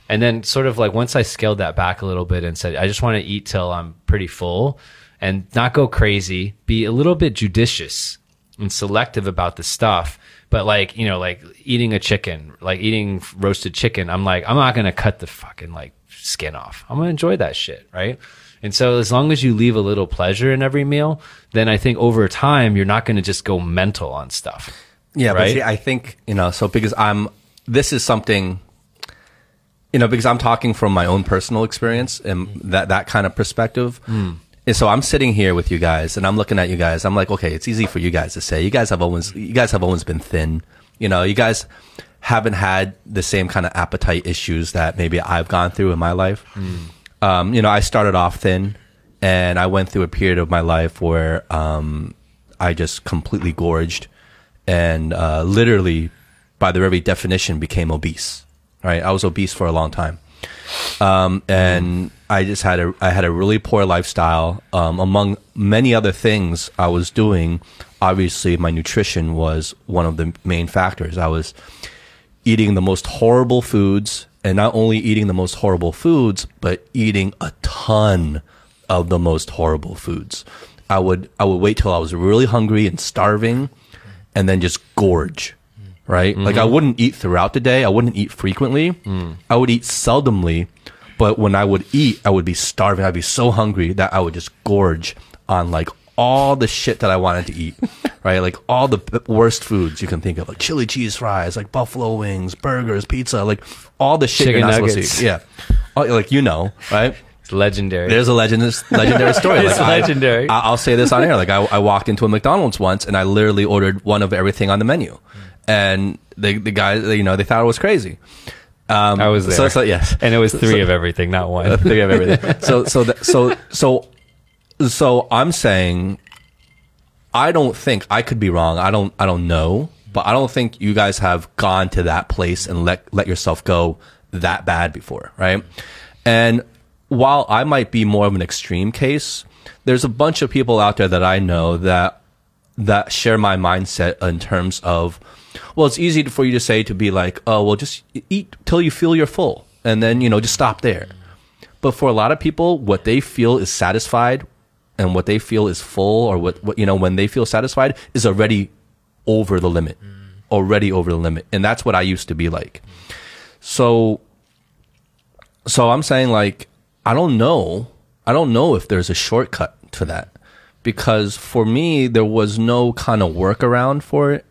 And then sort of like once I scaled that back a little bit and said, I just want to eat till I'm pretty full and not go crazy, be a little bit judicious and selective about the stuff. But like, you know, like eating a chicken, like eating roasted chicken, I'm like, I'm not going to cut the fucking like skin off. I'm going to enjoy that shit. Right. And so as long as you leave a little pleasure in every meal, then I think over time, you're not going to just go mental on stuff. Yeah, but right? see, I think you know. So because I'm, this is something, you know, because I'm talking from my own personal experience and that that kind of perspective. Hmm. And so I'm sitting here with you guys, and I'm looking at you guys. I'm like, okay, it's easy for you guys to say. You guys have always, you guys have always been thin. You know, you guys haven't had the same kind of appetite issues that maybe I've gone through in my life. Hmm. Um, you know, I started off thin, and I went through a period of my life where um, I just completely gorged, and uh, literally, by the very definition, became obese. Right, I was obese for a long time um, and I just had a I had a really poor lifestyle. Um, among many other things I was doing, obviously my nutrition was one of the main factors. I was eating the most horrible foods, and not only eating the most horrible foods, but eating a ton of the most horrible foods. I would I would wait till I was really hungry and starving, and then just gorge right? Mm-hmm. Like I wouldn't eat throughout the day. I wouldn't eat frequently. Mm. I would eat seldomly, but when I would eat, I would be starving. I'd be so hungry that I would just gorge on like all the shit that I wanted to eat, right? Like all the worst foods you can think of, like chili cheese fries, like buffalo wings, burgers, pizza, like all the shit Chicken you're not nuggets. supposed to eat. Yeah. Oh, Like you know, right? It's legendary. There's a legend, legendary story. It's I- legendary. I, will say this on air. Like I, I walked into a McDonald's once and I literally ordered one of everything on the menu, and the the guy, you know, they thought it was crazy. Um, I was there. So, so yes, and it was three So- of everything, not one. three of everything. so so that, so so so I'm saying, I don't think I could be wrong. I don't I don't know, but I don't think you guys have gone to that place and let let yourself go that bad before, right? And while I might be more of an extreme case, there's a bunch of people out there that I know that that share my mindset in terms of well it's easy for you to say to be like oh well just eat till you feel you're full and then you know just stop there but for a lot of people what they feel is satisfied and what they feel is full or what, what you know when they feel satisfied is already over the limit already over the limit. And that's what i used to be like. So so i'm saying like i don't know. I don't know if there's a shortcut to that because for me there was no kind of workaround for it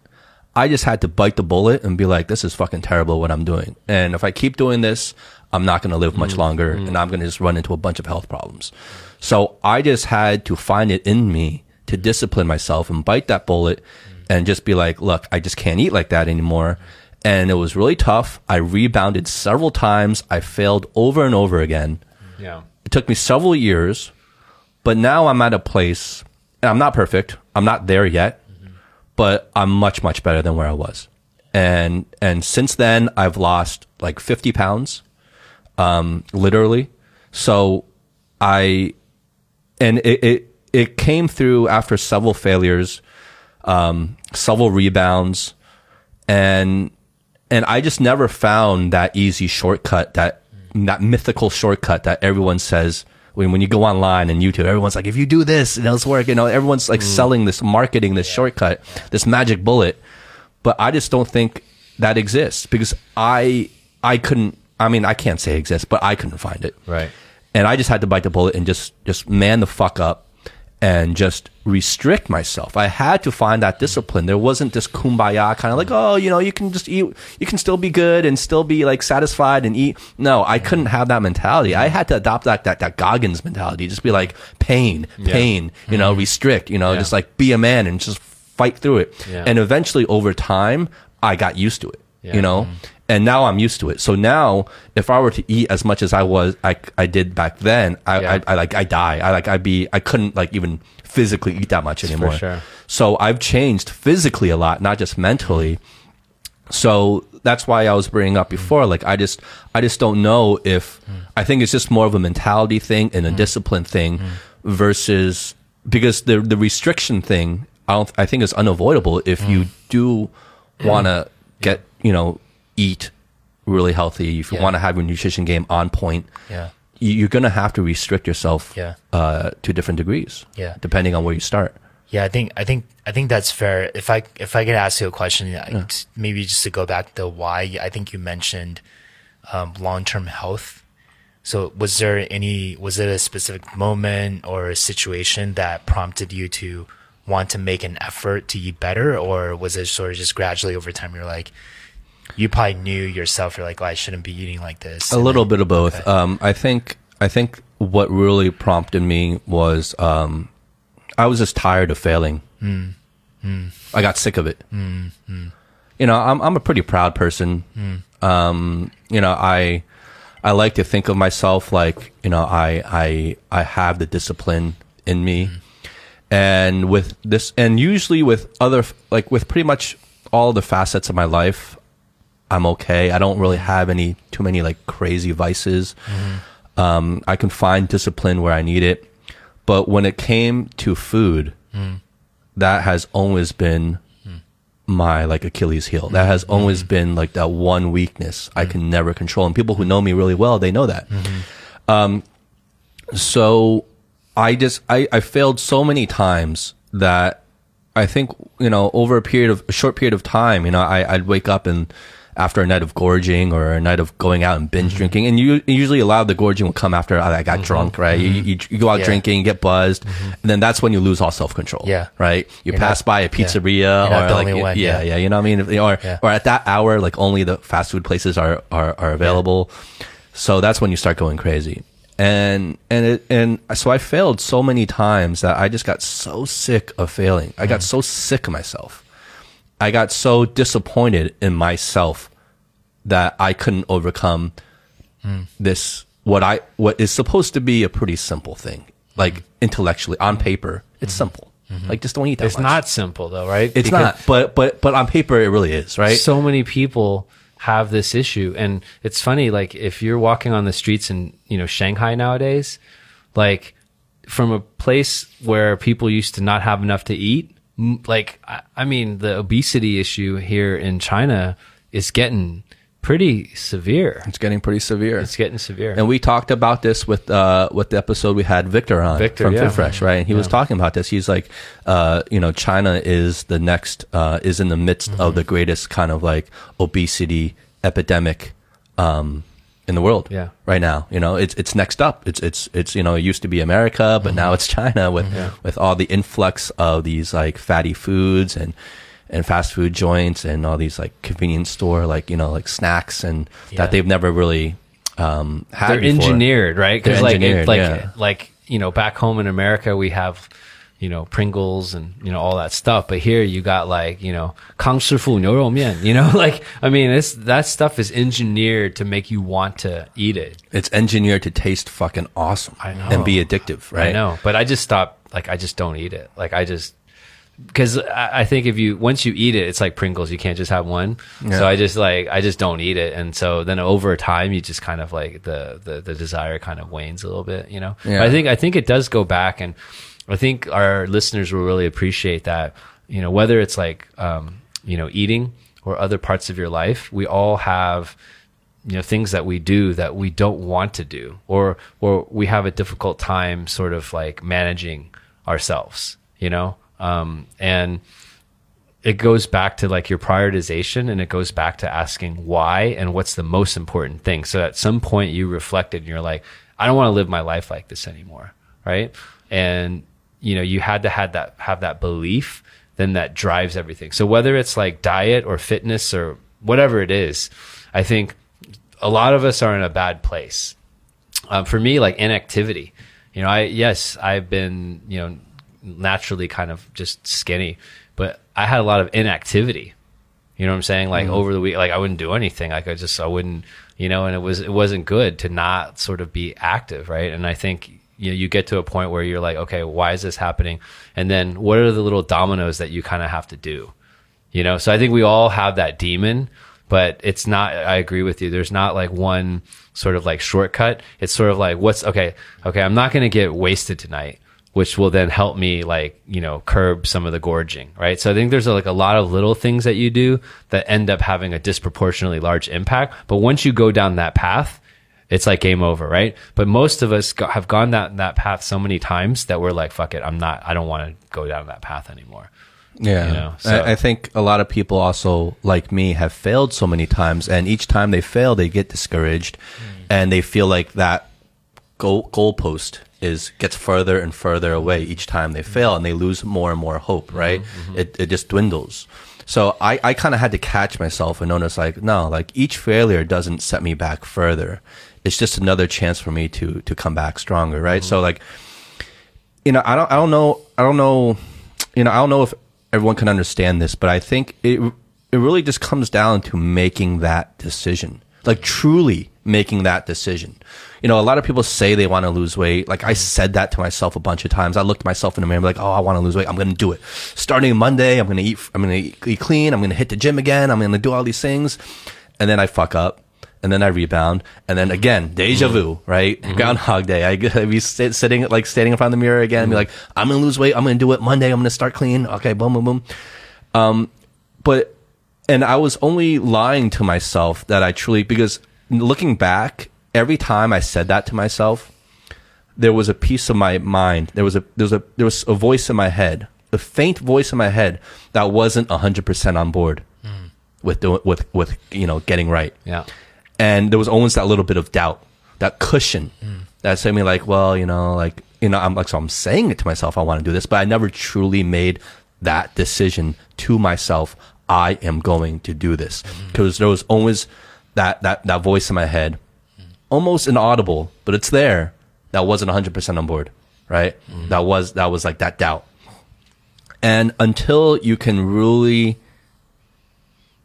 i just had to bite the bullet and be like this is fucking terrible what i'm doing. And if i keep doing this i'm not going to live much mm. longer mm. and i'm going to just run into a bunch of health problems. So i just had to find it in me to discipline myself and bite that bullet and just be like look i just can't eat like that anymore. And it was really tough. I rebounded several times. I failed over and over again. Yeah. it took me several years, but now I'm at a place, and I'm not perfect. I'm not there yet, but I'm much, much better than where I was. And, and since then, I've lost like 50 pounds, um, literally. So I, and it, it, it came through after several failures, um, several rebounds, and and I just never found that easy shortcut, that that mythical shortcut that everyone says when when you go online and YouTube, everyone's like, if you do this, it'll work. You know, everyone's like mm. selling this, marketing this shortcut, this magic bullet. But I just don't think that exists because I I couldn't. I mean, I can't say it exists, but I couldn't find it. Right. And I just had to bite the bullet and just just man the fuck up and just restrict myself. I had to find that discipline. There wasn't this kumbaya kind of like, oh, you know, you can just eat, you can still be good and still be like satisfied and eat. No, I couldn't have that mentality. I had to adopt that that, that Goggins mentality. Just be like pain, pain, you know, mm-hmm. restrict, you know, Yeah. just like be a man and just fight through it. Yeah. And eventually over time, I got used to it, Yeah. you know? Mm-hmm. And now I'm used to it. So now, if I were to eat as much as I was, I, I did back then, I, Yeah. I, I like, I die. I like, I'd be, I couldn't like even physically eat that much anymore. sure. So I've changed physically a lot, not just mentally. So that's why I was bringing up before. Like, I just, I just don't know if, I think it's just more of a mentality thing and a mm. discipline thing mm. versus, because the, the restriction thing, I don't, I think is unavoidable if you mm. do want to get, you know, eat really healthy, if you Yeah. want to have your nutrition game on point, Yeah. you- you're going to have to restrict yourself Yeah. uh, to different degrees, Yeah. depending on where you start. Yeah, I think I think I think that's fair. If I if I could ask you a question, I- maybe just to go back to why I think you mentioned um, long term health. So was there any was it a specific moment or a situation that prompted you to want to make an effort to eat better, or was it sort of just gradually over time? You're like, you probably knew yourself. You're like, well, I shouldn't be eating like this. A And little then- bit of both. Okay. Um, I think I think what really prompted me was um, I was just tired of failing. I got sick of it. You know, I'm I'm a pretty proud person. Um, you know, I I like to think of myself like you know I I I have the discipline in me, and with this, and usually with other like with pretty much all the facets of my life, I'm okay. I don't really have any too many like crazy vices. Mm-hmm. Um, I can find discipline where I need it, but when it came to food, mm. that has always been mm. my like Achilles heel. That has mm-hmm. always been like that one weakness I mm. can never control. And people who know me really well, they know that. Mm-hmm. Um, so I just I, I failed so many times that I think you know over a period of a short period of time, you know, I, I'd wake up and after a night of gorging or a night of going out and binge Mm-hmm. drinking, and you usually a lot of the gorging will come after oh, I got mm-hmm. drunk, right? You, mm-hmm. you, you go out Yeah. drinking, get buzzed, mm-hmm. and then that's when you lose all self control. Yeah. right. You You're pass not- by a pizzeria You're or like one, yeah, yeah. yeah, you know what I mean? Or Yeah. or at that hour, like only the fast food places are are, are available. So that's when you start going crazy. And and it and so I failed so many times that I just got so sick of failing. I got mm. so sick of myself. I got so disappointed in myself that I couldn't overcome this what I what is supposed to be a pretty simple thing. Like intellectually on paper, it's mm-hmm. simple. Mm-hmm. Like just don't eat that It's much. not simple though, right? It's Because- not, but but but on paper it really is, right? so many people have this issue and it's funny like if you're walking on the streets in you know shanghai nowadays like from a place where people used to not have enough to eat like I, I mean the obesity issue here in china is getting pretty severe it's getting pretty severe. it's getting severe and we talked about this with uh with the episode we had Victor on Victor, from yeah. FitFresh, right? And he was talking about this. He's like, uh, you know, China is the next uh is in the midst Mm-hmm. of the greatest kind of like obesity epidemic um in the world Yeah. right now. You know, it's it's next up. It's it's it's you know, it used to be America, but now it's China with with all the influx of these like fatty foods and and fast food joints and all these like convenience store like you know like snacks and Yeah. that they've never really um had they're before. engineered, right? Because like, like, yeah. like you know, back home in America, we have you know Pringles and you know all that stuff. But here you got like you know Kang Shifu Niu Mian. You know, like I mean, it's that stuff is engineered to make you want to eat it. It's engineered to taste fucking awesome. I know. and be addictive, right? I know, but I just stop. Like I just don't eat it. Like I just because I think if you once you eat it, it's like Pringles. You can't just have one. Yeah. So I just like I just don't eat it, and so then over time you just kind of like the the, the desire kind of wanes a little bit, you know. Yeah. I think I think it does go back, and I think our listeners will really appreciate that. You know, whether it's like um, you know eating or other parts of your life, we all have you know things that we do that we don't want to do or or we have a difficult time sort of like managing ourselves you know um, and it goes back to like your prioritization and it goes back to asking why and what's the most important thing so at some point you reflected and you're like i don't want to live my life like this anymore right and you know you had to had that have that belief then that drives everything so whether it's like diet or fitness or whatever it is i think a lot of us are in a bad place. Um, for me, like inactivity, you know, I, yes, I've been, you know, naturally kind of just skinny, but I had a lot of inactivity. You know what I'm saying? Like mm-hmm. over the week, like I wouldn't do anything. Like I just, I wouldn't, you know, and it was, it wasn't good to not sort of be active. Right. And I think, you know, you get to a point where you're like, okay, why is this happening? And then what are the little dominoes that you kind of have to do? You know, so I think we all have that demon but it's not i agree with you there's not like one sort of like shortcut it's sort of like what's okay okay i'm not going to get wasted tonight which will then help me like you know curb some of the gorging right so i think there's like a lot of little things that you do that end up having a disproportionately large impact but once you go down that path it's like game over right but most of us go, have gone that that path so many times that we're like fuck it i'm not i don't want to go down that path anymore yeah. You know, so. I, I, think a lot of people also, like me, have failed so many times. And each time they fail, they get discouraged mm. and they feel like that goal, goalpost is gets further and further away each time they fail and they lose more and more hope, mm-hmm, right? Mm-hmm. It, it just dwindles. So I, I kind of had to catch myself and notice like, no, like each failure doesn't set me back further. It's just another chance for me to, to come back stronger, right? Mm-hmm. So like, you know, I don't, I don't know, I don't know, you know, I don't know if everyone can understand this, but I think it it really just comes down to making that decision, like truly making that decision. You know, a lot of people say they want to lose weight. Like I said that to myself a bunch of times. I looked myself in the mirror, like, oh, I want to lose weight. I'm going to do it. Starting Monday, I'm going to eat. I'm going to eat clean. I'm going to hit the gym again. I'm going to do all these things, and then I fuck up and then I rebound, and then again, deja vu, right? Mm-hmm. Groundhog Day. I be sit, sitting, like standing in front of the mirror again, mm-hmm. be like, I'm gonna lose weight. I'm gonna do it Monday. I'm gonna start clean. Okay, boom, boom, boom. Um, but, and I was only lying to myself that I truly, because looking back, every time I said that to myself, there was a piece of my mind. There was a, there was a, there was a voice in my head, a faint voice in my head that wasn't hundred percent on board mm. with doing, with, with, you know, getting right. Yeah and there was always that little bit of doubt, that cushion mm. that said me like, well, you know, like you know, I'm like, so I'm saying it to myself, I want to do this, but I never truly made that decision to myself. I am going to do this because mm. there was always that that that voice in my head, mm. almost inaudible, but it's there. That wasn't 100 percent on board, right? Mm. That was that was like that doubt, and until you can really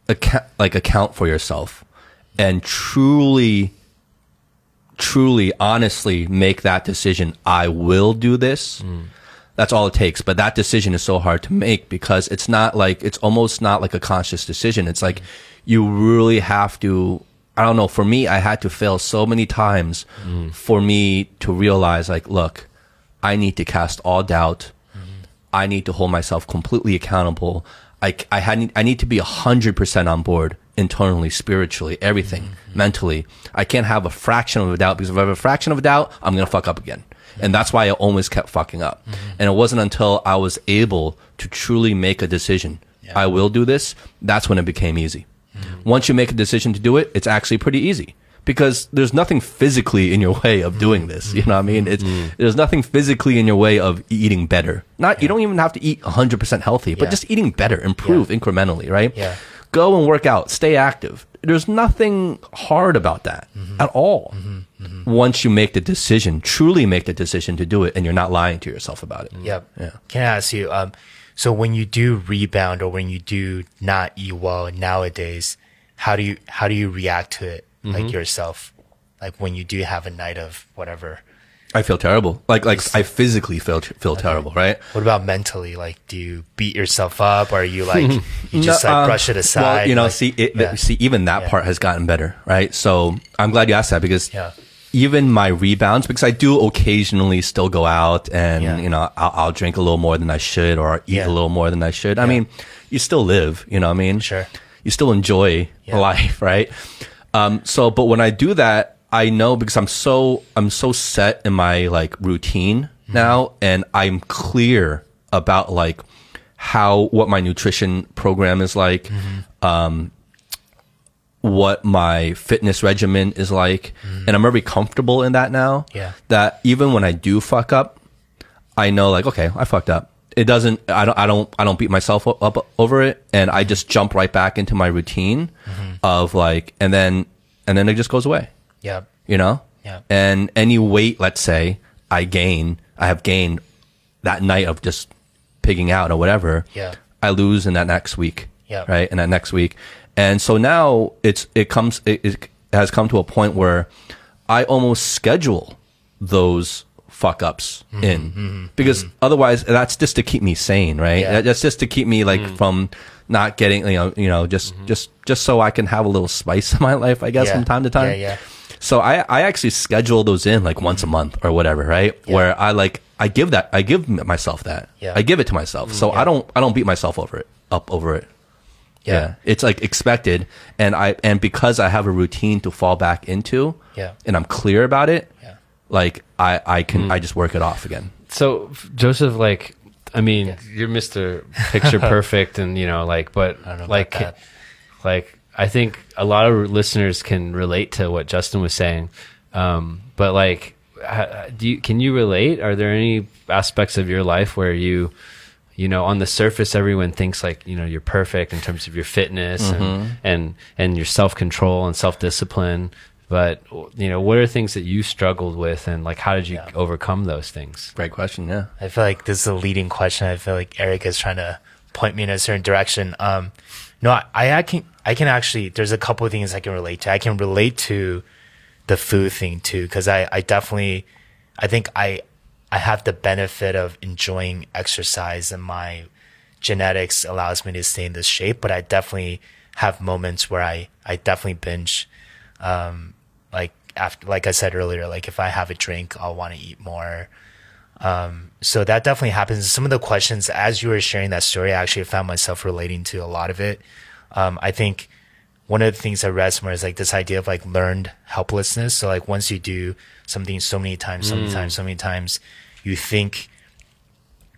account like account for yourself and truly, truly, honestly make that decision, I will do this. Mm. That's all it takes. But that decision is so hard to make because it's not like, it's almost not like a conscious decision. It's like you really have to, I don't know, for me, I had to fail so many times mm. for me to realize like, look, I need to cast all doubt. Mm. I need to hold myself completely accountable. I, I, had, I need to be 100% on board internally, spiritually, everything, mm-hmm. mentally. I can't have a fraction of a doubt because if I have a fraction of a doubt, I'm going to fuck up again. Mm-hmm. And that's why I always kept fucking up. Mm-hmm. And it wasn't until I was able to truly make a decision, yeah. I will do this, that's when it became easy. Mm-hmm. Once you make a decision to do it, it's actually pretty easy because there's nothing physically in your way of doing this. You know what I mean? It's, mm. there's nothing physically in your way of eating better. Not, yeah. you don't even have to eat 100% healthy, but yeah. just eating better, improve incrementally, right? Yeah go and work out, stay active. There's nothing hard about that mm-hmm. at all. Mm-hmm. Mm-hmm. Once you make the decision, truly make the decision to do it, and you're not lying to yourself about it. Yep. Yeah. Can I ask you? Um, so when you do rebound or when you do not eat well nowadays, how do you how do you react to it, like mm-hmm. yourself, like when you do have a night of whatever? I feel terrible. Like like I physically feel feel okay. terrible, right? What about mentally? Like, do you beat yourself up? Or are you like you just no, like um, brush it aside? Well, you know, like, see, it, yeah. see, even that yeah. part has gotten better, right? So I'm glad you asked that because yeah. even my rebounds, because I do occasionally still go out and you know I'll, I'll, drink a little more than I should or eat a little more than I should. I mean, you still live, you know what I mean? Sure. you still enjoy life, right? Um, so, but when I do that, I know because I'm so I'm so set in my like routine mm-hmm. now, and I'm clear about like how what my nutrition program is like, mm-hmm. um, what my fitness regimen is like, mm-hmm. and I'm very comfortable in that now. Yeah. That even when I do fuck up, I know like okay, I fucked up. It doesn't. I don't. I don't. I don't beat myself up, up over it, and I just jump right back into my routine of like, and then and then it just goes away. Yeah. You know. Yeah. And any weight, let's say, I gain, I have gained that night of just pigging out or whatever. Yeah. I lose in that next week. Yeah. Right. In that next week, and so now it's it comes it, it has come to a point where I almost schedule those fuck ups Mm-hmm. in mm-hmm. Mm-hmm. because otherwise that's just to keep me sane, right? Yeah. That's just to keep me like mm-hmm. from not getting you know you know just just just so I can have a little spice in my life, I guess, Yeah. from time to time. Yeah, yeah. So I I actually schedule those in like once a month or whatever, right? Where I like I give that I give myself that. Yeah. I give it to myself. So mm, I don't I don't beat myself over it up over it. Yeah. It's like expected and I and because I have a routine to fall back into Yeah. and I'm clear about it, Yeah. like I I can mm. I just work it off again. So Joseph, like, I mean, you're Mister Picture Perfect, and you know, like, but I don't know like, like, I think a lot of listeners can relate to what Justin was saying. Um, but like, do you can you relate? Are there any aspects of your life where you, you know, on the surface, everyone thinks like you know you're perfect in terms of your fitness and and and your self control and self discipline. But you know, what are things that you struggled with, and like, how did you Yeah. overcome those things? Great question, yeah. I feel like this is a leading question. I feel like Aric is trying to point me in a certain direction. Um, no, I, I can, I can actually, there's a couple of things I can relate to. I can relate to the food thing too, cause I, I definitely, I think I, I have the benefit of enjoying exercise and my genetics allows me to stay in this shape, but I definitely have moments where I, I definitely binge, um, like after, like I said earlier, like if I have a drink, I'll want to eat more so that definitely happens. Some of the questions as you were sharing that story, I actually found myself relating to a lot of it. Um, I think one of the things that read somewhere is like this idea of like learned helplessness. So like once you do something so many times, so many times, so many times, you think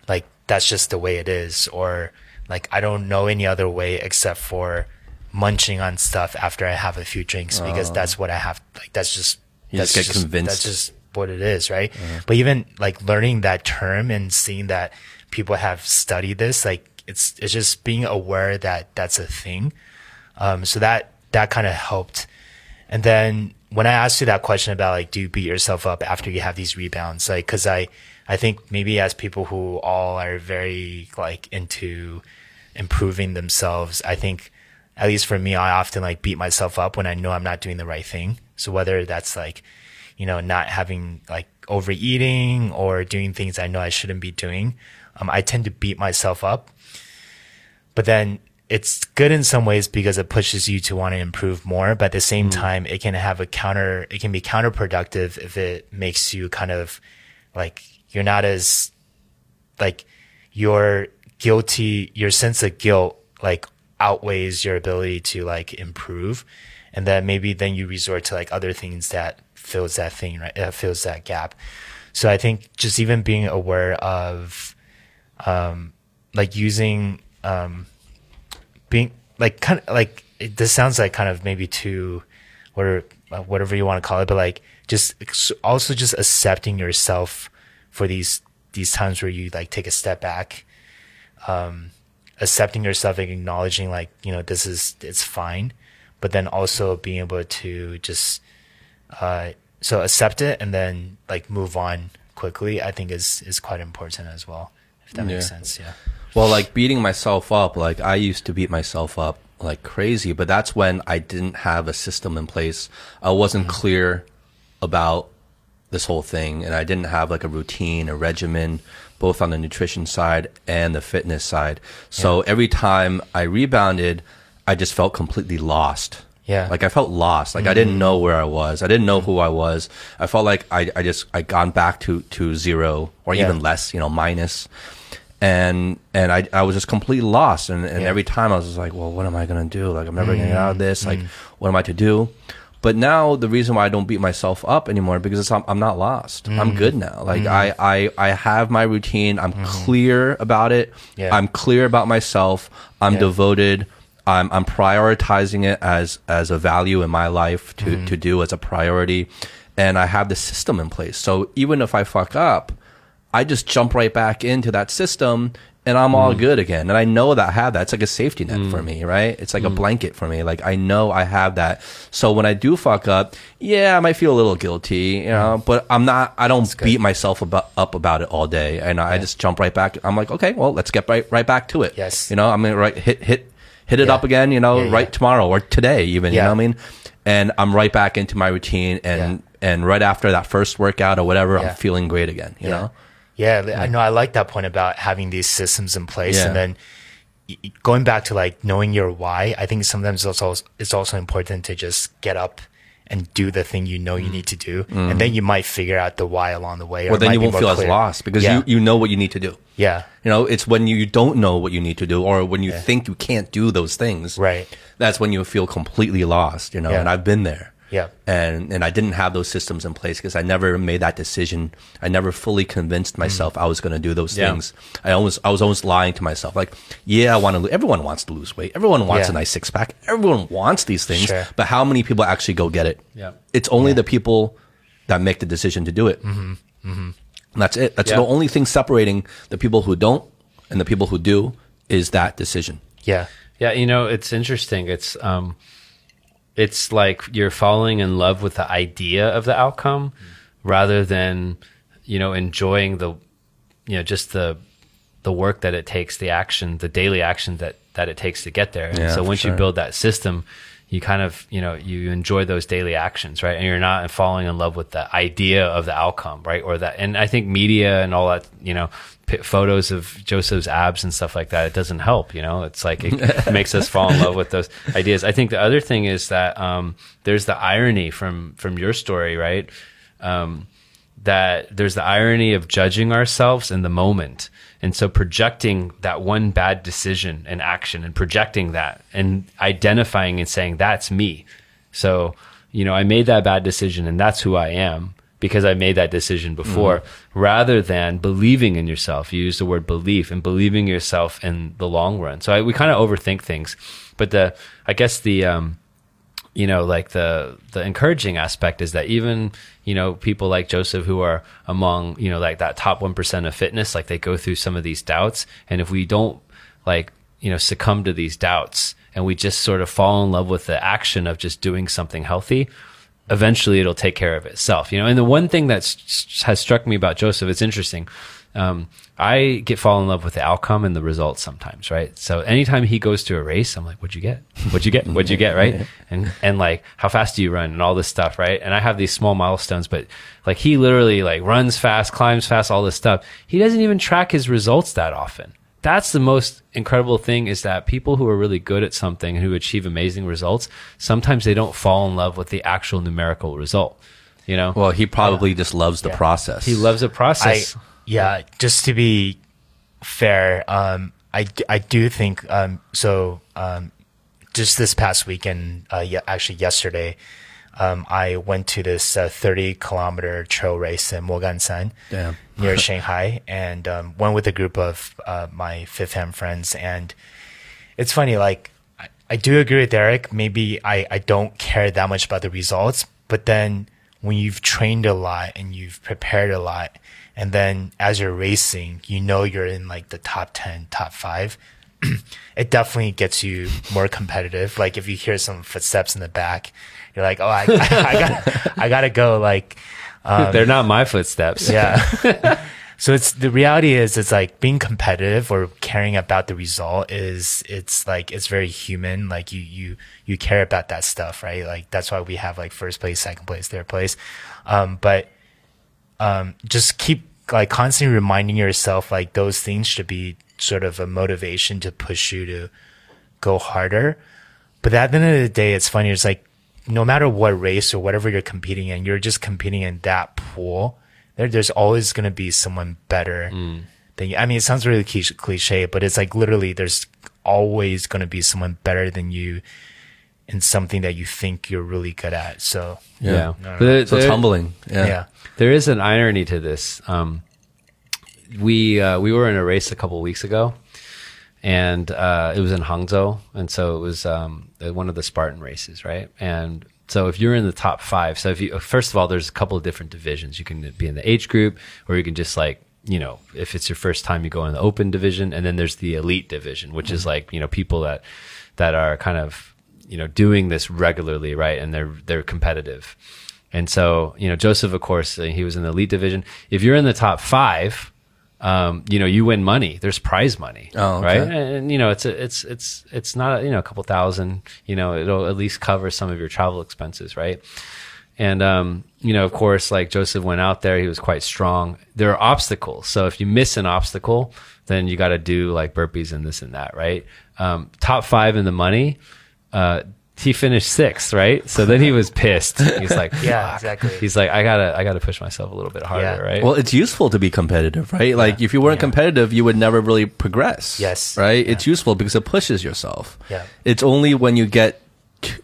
like that's just the way it is, or like I don't know any other way except for munching on stuff after I have a few drinks because that's what I have. Like that's just You that's just get convinced. That's just what it is, right? But even like learning that term and seeing that people have studied this, like it's it's just being aware that that's a thing. Um, so that that kind of helped. And then when I asked you that question about like, do you beat yourself up after you have these rebounds? Like, cause I, I think maybe as people who all are very like into improving themselves, I think at least for me, I often like beat myself up when I know I'm not doing the right thing. So whether that's like, you know, not having like overeating or doing things I know I shouldn't be doing, um, I tend to beat myself up. But then it's good in some ways because it pushes you to want to improve more but at the same time it can have a counter it can be counterproductive if it makes you kind of like you're not as like your guilty your sense of guilt like outweighs your ability to like improve. And then maybe then you resort to like other things that fills that thing right? Uh, fills that gap. So i think just even being aware of um like using um being like kind of like it, this sounds like kind of maybe too whatever uh, whatever you want to call it but like just also just accepting yourself for these these times where you like take a step back um accepting yourself and acknowledging like you know this is it's fine but then also being able to just uh so accept it and then like move on quickly i think is is quite important as well if that makes sense yeah Well, like beating myself up, like I used to beat myself up like crazy, but that's when I didn't have a system in place. I wasn't clear about this whole thing and I didn't have like a routine, a regimen, both on the nutrition side and the fitness side. So every time I rebounded, I just felt completely lost. Yeah. Like I felt lost. Like I didn't know where I was. I didn't know who I was. I felt like I, I just, I gone back to, to zero or Yeah. even less, you know, minus. and and I I was just completely lost, and and Yeah. every time I was just like, well, what am I gonna do? Like I'm never gonna get out of this. Mm, Like what am I to do? But now the reason why I don't beat myself up anymore because it's, I'm, I'm not lost. Mm. I'm good now. Like I, I I have my routine. I'm clear about it. Mm-hmm. Yeah. I'm clear about myself. I'm Yeah. devoted. I'm I'm prioritizing it as as a value in my life to Mm-hmm. to do as a priority, and I have the system in place. So even if I fuck up, I just jump right back into that system and I'm all mm. good again. And I know that I have that. It's like a safety net for mm. me, right? It's like a mm. blanket for me. Like I know I have that. So when I do fuck up, yeah, I might feel a little guilty, you know, but I'm not, I don't beat myself about, up about it all day. And I just jump right back. I'm like, okay, well, let's get right, right back to it. Yes. You know, I'm going to right, hit, hit, hit it Yeah. up again, you know, right tomorrow or today even, you know what I mean? And I'm right back into my routine and, and right after that first workout or whatever. I'm feeling great again, you know? Yeah, I know. I like that point about having these systems in place, and then going back to like knowing your why. I think sometimes it's also it's also important to just get up and do the thing you know you mm. need to do, and mm. then you might figure out the why along the way. Well, then you won't feel as lost because Yeah. you, you know what you need to do. yeah, You know, it's when you don't know what you need to do or when you think you can't do those things. Right. That's when you feel completely lost, you know, Yeah. and I've been there. Yeah. And, and I didn't have those systems in place because I never made that decision. I never fully convinced myself I was going to do those Yeah. things. I always, I was always lying to myself. Like, yeah, I want to, lo- everyone wants to lose weight. Everyone wants Yeah. a nice six pack. Everyone wants these things, Sure. but how many people actually go get it? Yeah. It's only the people that make the decision to do it. Mm-hmm. And that's it. That's Yeah. the only thing separating the people who don't and the people who do is that decision. yeah, Yeah, you know, it's interesting. It's um it's like you're falling in love with the idea of the outcome rather than, you know, enjoying the you know, just the the work that it takes, the action, the daily action that that it takes to get there. And Yeah, so once you build that system, you kind of, you know, you enjoy those daily actions, right? And you're not falling in love with the idea of the outcome, right? Or that, and I think media and all that, you know, photos of Joseph's abs and stuff like that, it doesn't help, you know, it's like it makes us fall in love with those ideas. I think the other thing is that, um, there's the irony from, from your story, right? Um, that there's the irony of judging ourselves in the moment. And so projecting that one bad decision and action and projecting that and identifying and saying, that's me. So, you know, I made that bad decision and that's who I am because I made that decision before rather than believing in yourself. You use the word belief and believing yourself in the long run. So I, we kind of overthink things, but the, I guess the, um, you know, like the the encouraging aspect is that even you know people like Joseph who are among you know like that top one percent of fitness, like they go through some of these doubts, and if we don't like you know succumb to these doubts and we just sort of fall in love with the action of just doing something healthy, eventually it'll take care of itself. You know, and the one thing that has struck me about Joseph, it's interesting. Um, I get fall in love with the outcome and the results sometimes, right? So anytime he goes to a race, I'm like, "What'd you get? What'd you get? What'd you get?" Right? And and like, how fast do you run and all this stuff, right? And I have these small milestones, but like he literally like runs fast, climbs fast, all this stuff. He doesn't even track his results that often. That's the most incredible thing is that people who are really good at something and who achieve amazing results, sometimes they don't fall in love with the actual numerical result. You know, Well, he probably just loves the Yeah. process. he loves the I process. yeah. Just to be fair, um, I d- I do think um, so. Um, just this past weekend, uh, yeah, actually yesterday, um, I went to this uh, 30 kilometer trail race in Moganshan Damn. near Shanghai and um, went with a group of uh, my FitFam friends. And it's funny, like, I, I do agree with Aric. Maybe I, I don't care that much about the results, but then when you've trained a lot and you've prepared a lot, and then as you're racing, you know you're in like the top 10, top five. it definitely gets you more competitive. Like if you hear some footsteps in the back, you're like, oh, I, I, got, I gotta go. Like, um, They're not my footsteps. yeah. so it's the reality is it's like being competitive or caring about the result is it's like it's very human. Like you you you care about that stuff, right? Like that's why we have like first place, second place, third place. Um, but um, just keep like constantly reminding yourself like those things should be sort of a motivation to push you to go harder. But at the end of the day, it's funny. It's like no matter what race or whatever you're competing in, you're just competing in that pool. There, there's always going to be someone better than than you. I mean, it sounds really cliche, cliche, but it's like literally there's always going to be someone better than you in something that you think you're really good at. So Yeah. No, no. There- So it's there- humbling. Yeah. yeah, There is an irony to this. Um, we uh, we were in a race a couple weeks ago, and uh, it was in Hangzhou, and so it was um, one of the Spartan races, right? And so if you're in the top five, so if you first of all, there's a couple of different divisions. You can be in the age group, or you can just like you know, if it's your first time, you go in the open division, and then there's the elite division, which is like you know people that that are kind of you know doing this regularly, right? And they're they're competitive. And so, you know, Joseph, of course, he was in the elite division. If you're in the top five, um, you know, you win money. There's prize money, Oh, okay. right? And, and, you know, it's a, it's it's it's not you know a couple thousand. You know, it'll at least cover some of your travel expenses, right? And um, you know, of course, like Joseph went out there, he was quite strong. There are obstacles, so if you miss an obstacle, then you got to do like burpees and this and that, right? Um, top five in the money. Uh, he finished sixth, right? So then he was pissed. He's like, Yeah, "Fuck." exactly. He's like, I gotta, I gotta push myself a little bit harder, Yeah. right? Well, it's useful to be competitive, right? Like if you weren't competitive, you would never really progress. Yes. Right? It's useful because it pushes yourself. Yeah. It's only when you get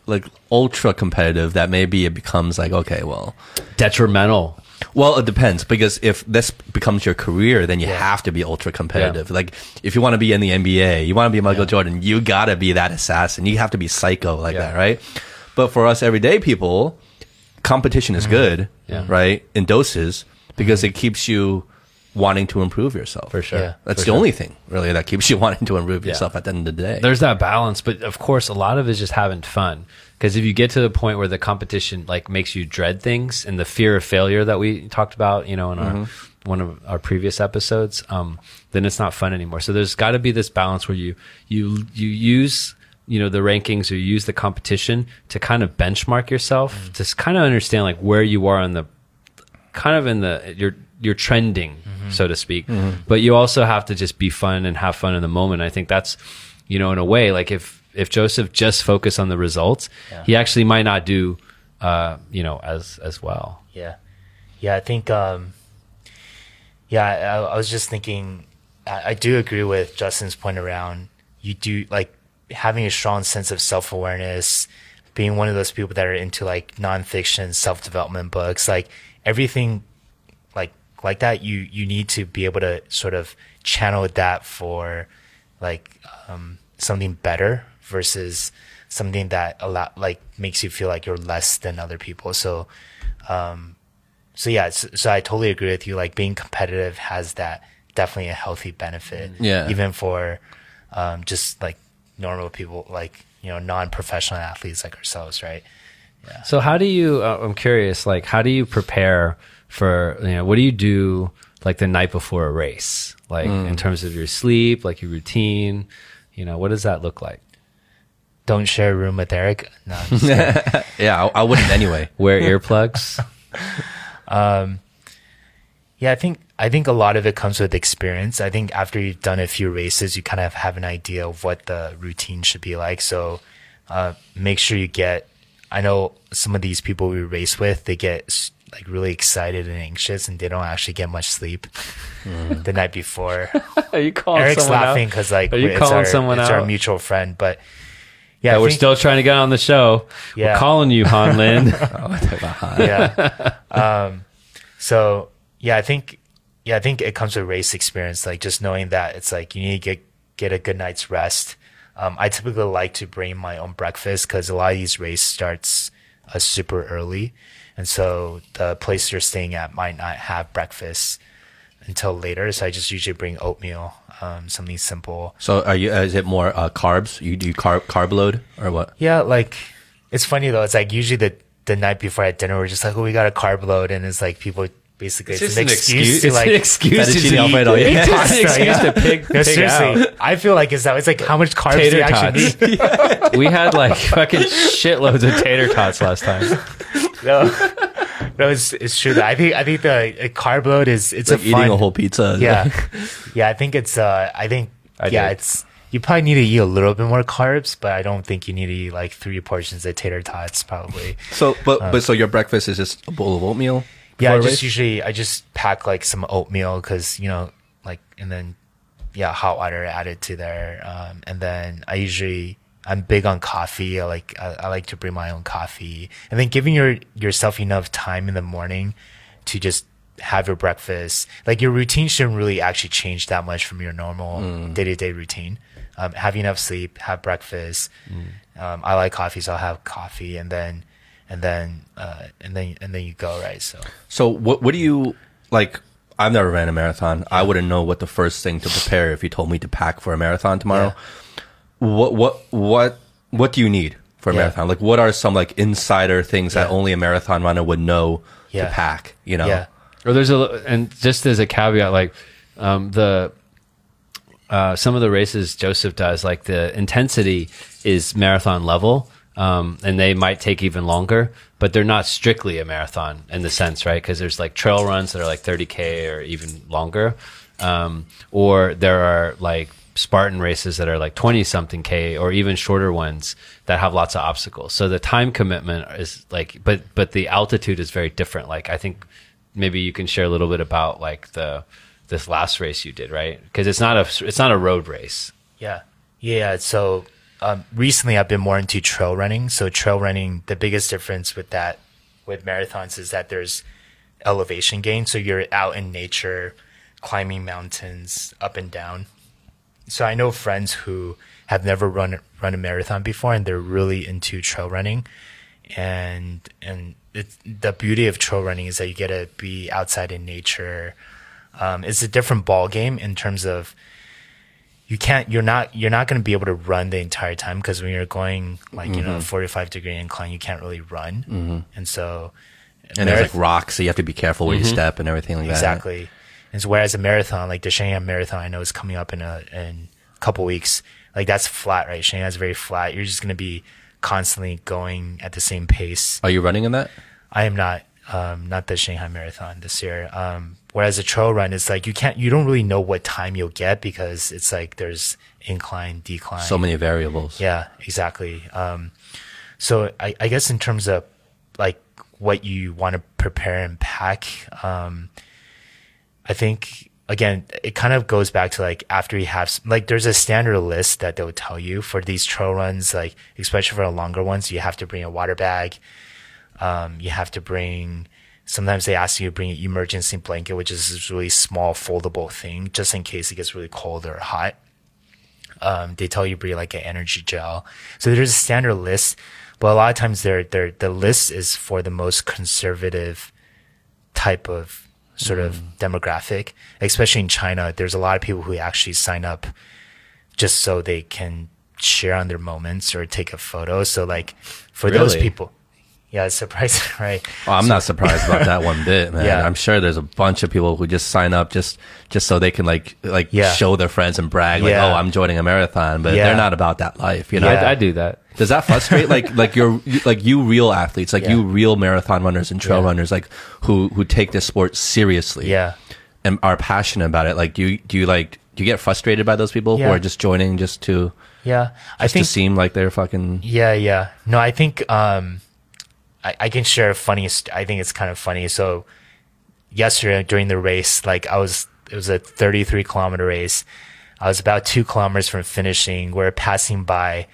like ultra competitive that maybe it becomes like, okay, well, detrimental. Well, it depends because if this becomes your career, then you Yeah. have to be ultra competitive. Like if you want to be in the NBA, you want to be Michael Jordan, you gotta be that assassin. You have to be psycho like Yeah. that, right? But for us everyday people, competition is good, Mm-hmm. Yeah. right? In doses because it keeps you wanting to improve yourself. For sure. Yeah. That's For the sure. only thing really that keeps you wanting to improve Yeah. yourself at the end of the day. There's that balance, but of course, a lot of it is just having fun. Because if you get to the point where the competition like makes you dread things and the fear of failure that we talked about, you know, in our mm-hmm. one of our previous episodes, um, then it's not fun anymore. So there's got to be this balance where you you you use you know the rankings or you use the competition to kind of benchmark yourself mm. to kind of understand like where you are in the kind of in the you're you're trending mm-hmm. so to speak. Mm-hmm. But you also have to just be fun and have fun in the moment. I think that's you know in a way like if if joseph just focused on the results Yeah. he actually might not do uh you know as as well Yeah, yeah. I think. Um, yeah, I, I was just thinking. I, I do agree with Justin's point around you do like having a strong sense of self awareness, being one of those people that are into like nonfiction self development books, like everything, like like that. You you need to be able to sort of channel that for like um, something better versus something that a lot like makes you feel like you're less than other people. So um, so yeah, so, so I totally agree with you. Like being competitive has that definitely a healthy benefit. Yeah. Even for um, just like normal people, like you know, non-professional athletes like ourselves, right? Yeah. So how do you uh, i'm curious like how do you prepare for you know what do you do like the night before a race like in terms of your sleep like your routine you know what does that look like Don't share a room with Aric. No, I'm just yeah, I, I wouldn't anyway. wear earplugs Um, Yeah, I think I think a lot of it comes with experience. I think after you've done a few races, you kind of have an idea of what the routine should be like. So uh, make sure you get. I know some of these people we race with, they get like really excited and anxious, and they don't actually get much sleep the night before. are you calling Aric's someone laughing because like Are you it's calling our, someone it's out? our mutual friend, but yeah, we're think- still trying to get on the show. Yeah. We're calling you, Han Lin. yeah. um, so yeah, I think yeah, I think it comes with race experience, like just knowing that it's like you need to get get a good night's rest. Um, I typically like to bring my own breakfast because a lot of these race starts uh, super early, and so the place you're staying at might not have breakfast until later. So I just usually bring oatmeal, um, something simple. So are you? Uh, is it more uh, carbs? You do carb carb load or what? Yeah, like it's funny though. It's like usually the the night before at dinner, we're just like, oh, we got a carb load, and it's like people basically it's, an excuse, to It's like an excuse to Fettuccine eat. Alfredo, yeah. It's an excuse yeah. to pig, No, pig seriously, out. I feel like it's that. It's like how much carbs do Tater you actually tots. need? we had like fucking shitloads of tater tots last time. No, no, it's it's true. That I think I think the carb load is it's Like a eating fun, a whole pizza. yeah, yeah. I think it's uh, I think I yeah, do. it's you probably need to eat a little bit more carbs, but I don't think you need to eat like three portions of tater tots probably. So, but but so your breakfast is just a bowl of oatmeal. Yeah, I just usually I just pack like some oatmeal because you know like and then yeah, hot water added to there. Um, and then I usually I'm big on coffee. I like I, I like to bring my own coffee, and then giving your yourself enough time in the morning to just have your breakfast. Like your routine shouldn't really actually change that much from your normal day to day routine. Um, have enough sleep, have breakfast. Um, I like coffee, so I'll have coffee, and then and then uh, and then and then you go right. So So what what do you like? I've never ran a marathon. I wouldn't know what the first thing to prepare if you told me to pack for a marathon tomorrow. What what what what do you need for a Yeah. marathon? Like what are some like insider things that only a marathon runner would know Yeah. to pack? You know? yeah, Or there's a and just as a caveat, like um, the uh, some of the races Joseph does, like the intensity is marathon level, um, and they might take even longer, but they're not strictly a marathon in the sense, right? Because there's like trail runs that are like 30k or even longer, um, or there are like Spartan races that are like 20 something k or even shorter ones that have lots of obstacles. So the time commitment is like, but but the altitude is very different. Like I think maybe you can share a little bit about like the this last race you did, right? Because it's not a it's not a road race. Yeah. Yeah. So um, recently I've been more into trail running. So trail running, the biggest difference with that, with marathons is that there's elevation gain. So you're out in nature, climbing mountains up and down. So I know friends who have never run run a marathon before and they're really into trail running. And, and it's, the beauty of trail running is that you get to be outside in nature. Um, it's a different ball game in terms of, you can't you're not you're not going to be able to run the entire time because when you're going like you know mm-hmm. 45 degree incline you can't really run mm-hmm. and so And there's like rocks, so you have to be careful where you mm-hmm. step and everything like that. exactly and so whereas a marathon like the Shanghai marathon I know is coming up in a in a couple weeks like that's flat right Shanghai Shanghai's very flat you're just going to be constantly going at the same pace Are you running in that? I am not um, not the Shanghai Marathon this year. Um, whereas a trail run is like you can't you don't really know what time you'll get because it's like there's incline, decline. So many variables. Yeah, exactly. Um, so I, I guess in terms of like what you want to prepare and pack, um, I think again it kind of goes back to like after you have like there's a standard list that they'll tell you for these trail runs, like especially for the longer ones, you have to bring a water bag. Um, you have to bring. Sometimes they ask you to bring an emergency blanket, which is this really small foldable thing, just in case it gets really cold or hot um, they tell you bring like an energy gel. So there's a standard list, but a lot of times they're, they're, the list is for the most conservative type of sort of mm-hmm. demographic, especially in China. There's a lot of people who actually sign up just so they can share on their moments or take a photo. So like for those people, yeah, it's surprising, right? Oh, I'm not surprised about that one bit, man. Yeah. I'm sure there's a bunch of people who just sign up just just so they can like like Yeah. show their friends and brag like, Yeah. oh, I'm joining a marathon, but Yeah. they're not about that life, you know. Yeah. I, I do that. Does that frustrate like like your like you real athletes, like Yeah. you real marathon runners and trail Yeah. runners, like who who take this sport seriously, Yeah. and are passionate about it? Like, do you do you like do you get frustrated by those people who are just joining just to Yeah. I just think to seem like they're fucking? Yeah, yeah. No, I think um, I, I can share a funny. I think it's kind of funny. So yesterday during the race, like I was, it was a 33 kilometer race. I was about two kilometers from finishing. We're passing by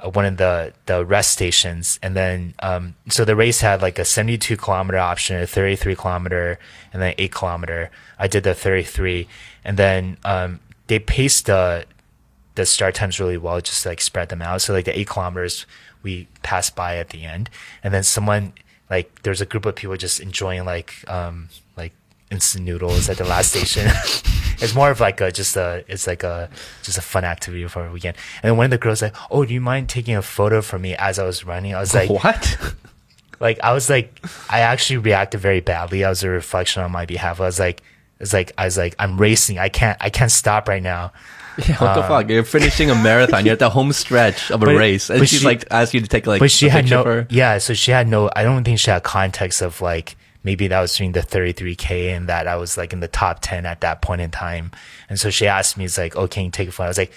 uh, one of the the rest stations, and then um, so the race had like a 72 kilometer option, a 33 kilometer, and then eight kilometer. I did the 33, and then um, they paced the the start times really well, just to, like spread them out. So like the eight kilometers we passed by at the end, and then someone like there's a group of people just enjoying like um like instant noodles at the last station. it's more of like a just a it's like a just a fun activity for a weekend. And then one of the girls like, oh, do you mind taking a photo for me as I was running? I was like, what? like I was like I actually reacted very badly. I was a reflection on my behalf. I was like it's like I was like I'm racing. I can't I can't stop right now. Yeah, what the uh, fuck? You're finishing a marathon. You're at the home stretch of a But- race, and she's she- like asking you to take like. but she a had no yeah so she had no i don't think she had context of like maybe that was during the 33k and that i was like in the top 10 at that point in time and so she asked me it's like oh can you take a photo i was like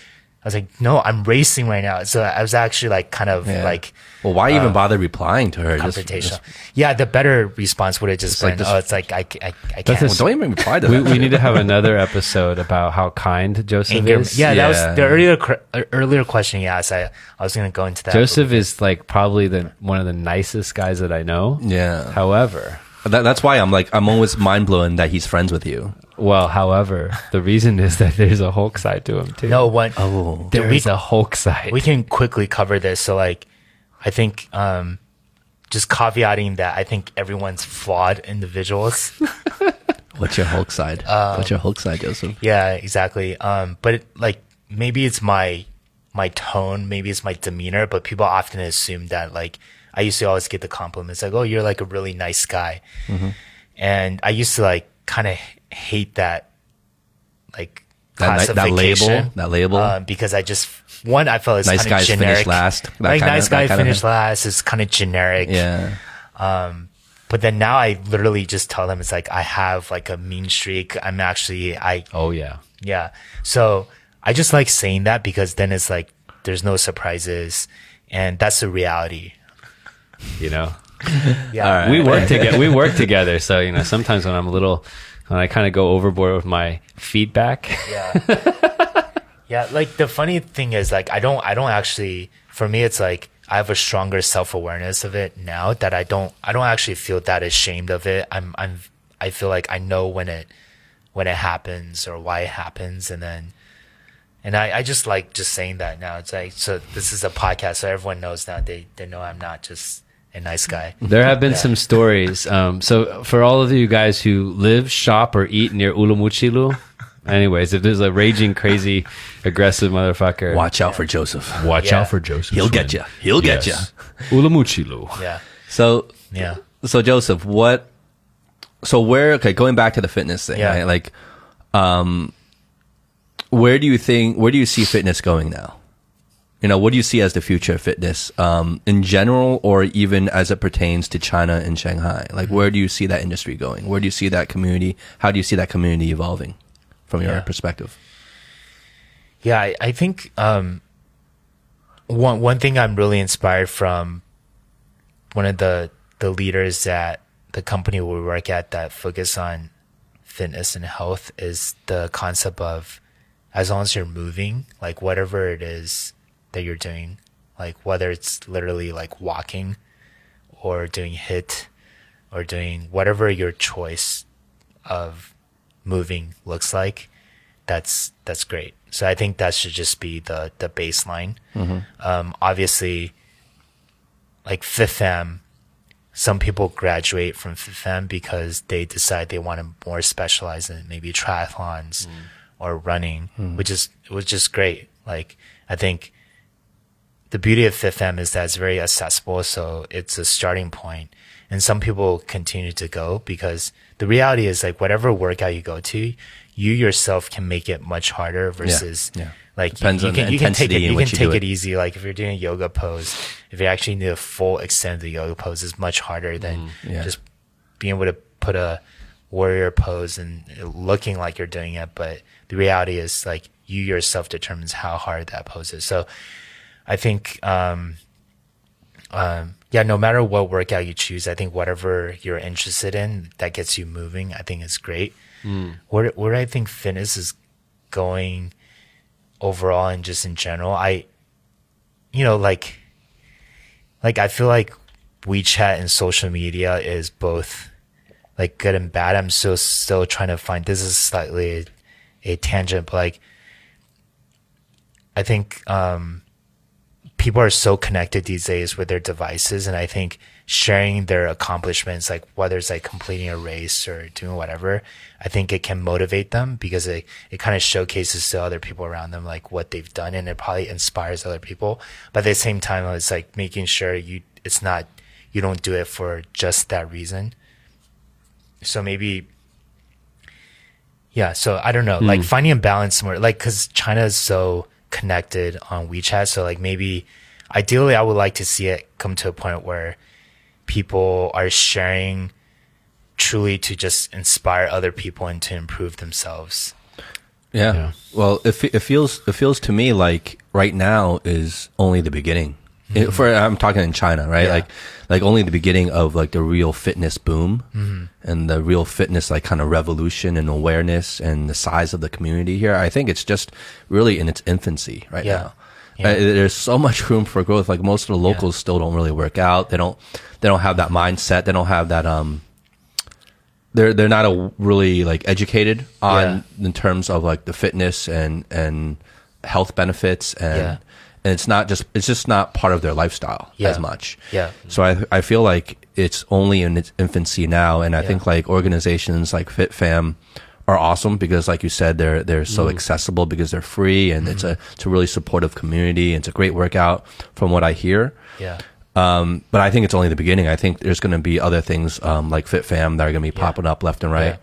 was like, no, I'm racing right now. So I was actually like kind of Yeah. like well, why even bother replying to her? Just, confrontational. just- yeah, the better response would have just like been, this- oh, it's like I, c- I, I That's can't. a well, don't even reply to we, that. we need to have another episode about how kind Joseph anger. is. Yeah, that was the earlier uh, earlier question you asked. I I was going to go into that. Joseph is like probably the one of the nicest guys that I know. yeah, However, that, that's why I'm like I'm always mind blown that he's friends with you. well, however, the reason is that there's a Hulk side to him too. no one. Oh, there we- is a Hulk side. we can quickly cover this. So like, I think um, just caveating that I think everyone's flawed individuals. what's your Hulk side? Um, what's your Hulk side, Joseph? yeah, exactly. Um, but it, like maybe it's my my tone, maybe it's my demeanor, but people often assume that like I used to always get the compliments like, "Oh, you're like a really nice guy," and I used to like kind of hate that like That, that label, that label. um, because I just one I felt it's Nice kind of guys finish generic. last, that Like nice that guy finish last is kind of generic. yeah, But then now I literally just tell them it's like I have like a mean streak. I'm actually I oh yeah, yeah. So I just like saying that because then it's like there's no surprises, and that's the reality. You know. Yeah. we work together. We work together. So you know, sometimes when I'm a little, when I kind of go overboard with my feedback, Yeah. yeah. Like the funny thing is like I don't I don't actually for me it's like I have a stronger self awareness of it now that I don't I don't actually feel that ashamed of it. I'm I'm I feel like I know when it when it happens or why it happens and then and I, I just like just saying that now. It's like so this is a podcast so everyone knows now they, they know I'm not just a nice guy. there have been some stories. Um, so for all of you guys who live, shop, or eat near Wulumuqi Lu, anyways, if there's a raging, crazy, aggressive motherfucker, watch out for Joseph. watch Yeah. out for Joseph. He'll get Swin. you. He'll get you. Yes. Wulumuqi Lu. Yeah. So, Yeah. so Joseph, what? So where? Okay, going back to the fitness thing, Yeah. right? Like, um, where do you think? Where do you see fitness going now? You know, what do you see as the future of fitness um, in general, or even as it pertains to China and Shanghai? Like, where do you see that industry going? Where do you see that community? How do you see that community evolving from your Yeah. perspective? Yeah, I, I think um, one one thing I'm really inspired from one of the the leaders at the company we work at that focus on fitness and health is the concept of as long as you're moving, like whatever it is that you're doing, like whether it's literally like walking or doing HIIT or doing whatever your choice of moving looks like, that's that's great. So I think that should just be the the baseline. Mm-hmm. Um, obviously, like FitFam, some people graduate from FitFam because they decide they want to more specialize in maybe triathlons mm. or running, mm. which is which is great. Like I think the beauty of FitFam is that it's very accessible, so it's a starting point. And some people continue to go because the reality is like whatever workout you go to, you yourself can make it much harder versus yeah. like Depends you, you can you can take it you can which you take it. easy. Like if you're doing a yoga pose, if you actually need a full extent of the yoga pose, is much harder than mm, yeah. just being able to put a warrior pose and looking like you're doing it. But the reality is like you yourself determines how hard that pose is. So I think, um, um, yeah, no matter what workout you choose, I think whatever you're interested in that gets you moving, I think is great. Where where I think fitness is going overall and just in general, I, you know, like, like I feel like WeChat and social media is both like good and bad. I'm still still trying to find. This is slightly a, a tangent, but like, I think um, people are so connected these days with their devices, and I think sharing their accomplishments, like whether it's like completing a race or doing whatever, I think it can motivate them because it it kind of showcases to other people around them like what they've done, and it probably inspires other people. But at the same time, it's like making sure you it's not you don't do it for just that reason. So maybe yeah, so I don't know, like hmm. finding a balance more, like, cause China is so connected on WeChat. So like maybe ideally I would like to see it come to a point where people are sharing truly to just inspire other people and to improve themselves. Yeah. Yeah. Well, it, it feels it feels to me like right now is only the beginning. It- for I'm talking in China, right? Yeah. Like like only the beginning of like the real fitness boom and the real fitness like kind of revolution and awareness and the size of the community here. I think it's just really in its infancy right Yeah. now. Yeah. Uh, there's so much room for growth. Like most of the locals still don't really work out. They don't they don't have that mindset. They don't have that um they're they're not a, really like educated on in terms of like the fitness and and health benefits and. And it's not just it's just not part of their lifestyle Yeah. as much. Yeah. So I I feel like it's only in its infancy now, and I Yeah. think like organizations like FitFam are awesome because, like you said, they're they're so Mm. accessible because they're free, and it's a Mm-hmm. it's a really supportive community. And it's a great workout from what I hear. Yeah. Um, but I think it's only the beginning. I think there's going to be other things um, like FitFam that are going to be Yeah. popping up left and right.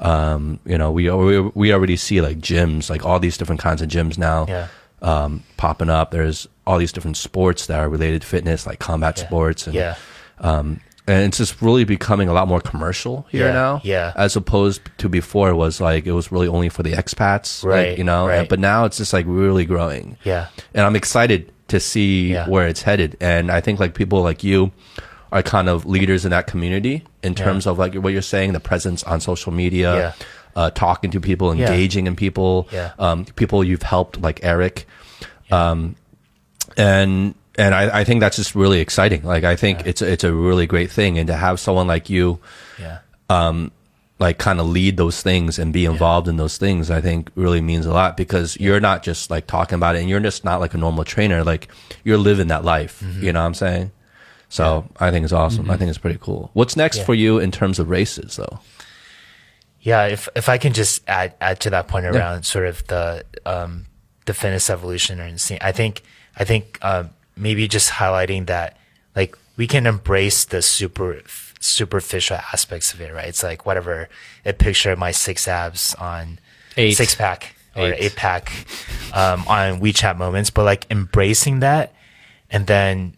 Um, you know, we, we we already see like gyms, like all these different kinds of gyms now Yeah. Um, popping up. There's all these different sports that are related to fitness, like combat Yeah. sports, and Yeah. um, and it's just really becoming a lot more commercial here Yeah, now. yeah. As opposed to before, it was like it was really only for the expats, like, Right, you know. right. But now it's just like really growing. Yeah. And I'm excited to see Yeah. where it's headed. And I think like people like you are kind of leaders in that community in terms of like what you're saying, the presence on social media, Yeah. Uh, talking to people, Yeah. engaging in people, Yeah. um, people you've helped like Aric. Um, and, and I, I think that's just really exciting. Like, I think it's, a- it's a really great thing. And to have someone like you, Yeah. like kind of lead those things and be involved in those things, I think really means a lot because you're not just like talking about it and you're just not like a normal trainer. Like you're living that life. Mm-hmm. You know what I'm saying? So I think it's awesome. I think it's pretty cool. What's next Yeah. for you in terms of races though? Yeah, if if I can just add add to that point around sort of the um, the fitness evolution or insane, I think I think um, maybe just highlighting that like we can embrace the super superficial aspects of it, right? It's like whatever a picture of my six abs on Eight. six pack or Eight. eight pack um, on WeChat moments, but like embracing that and then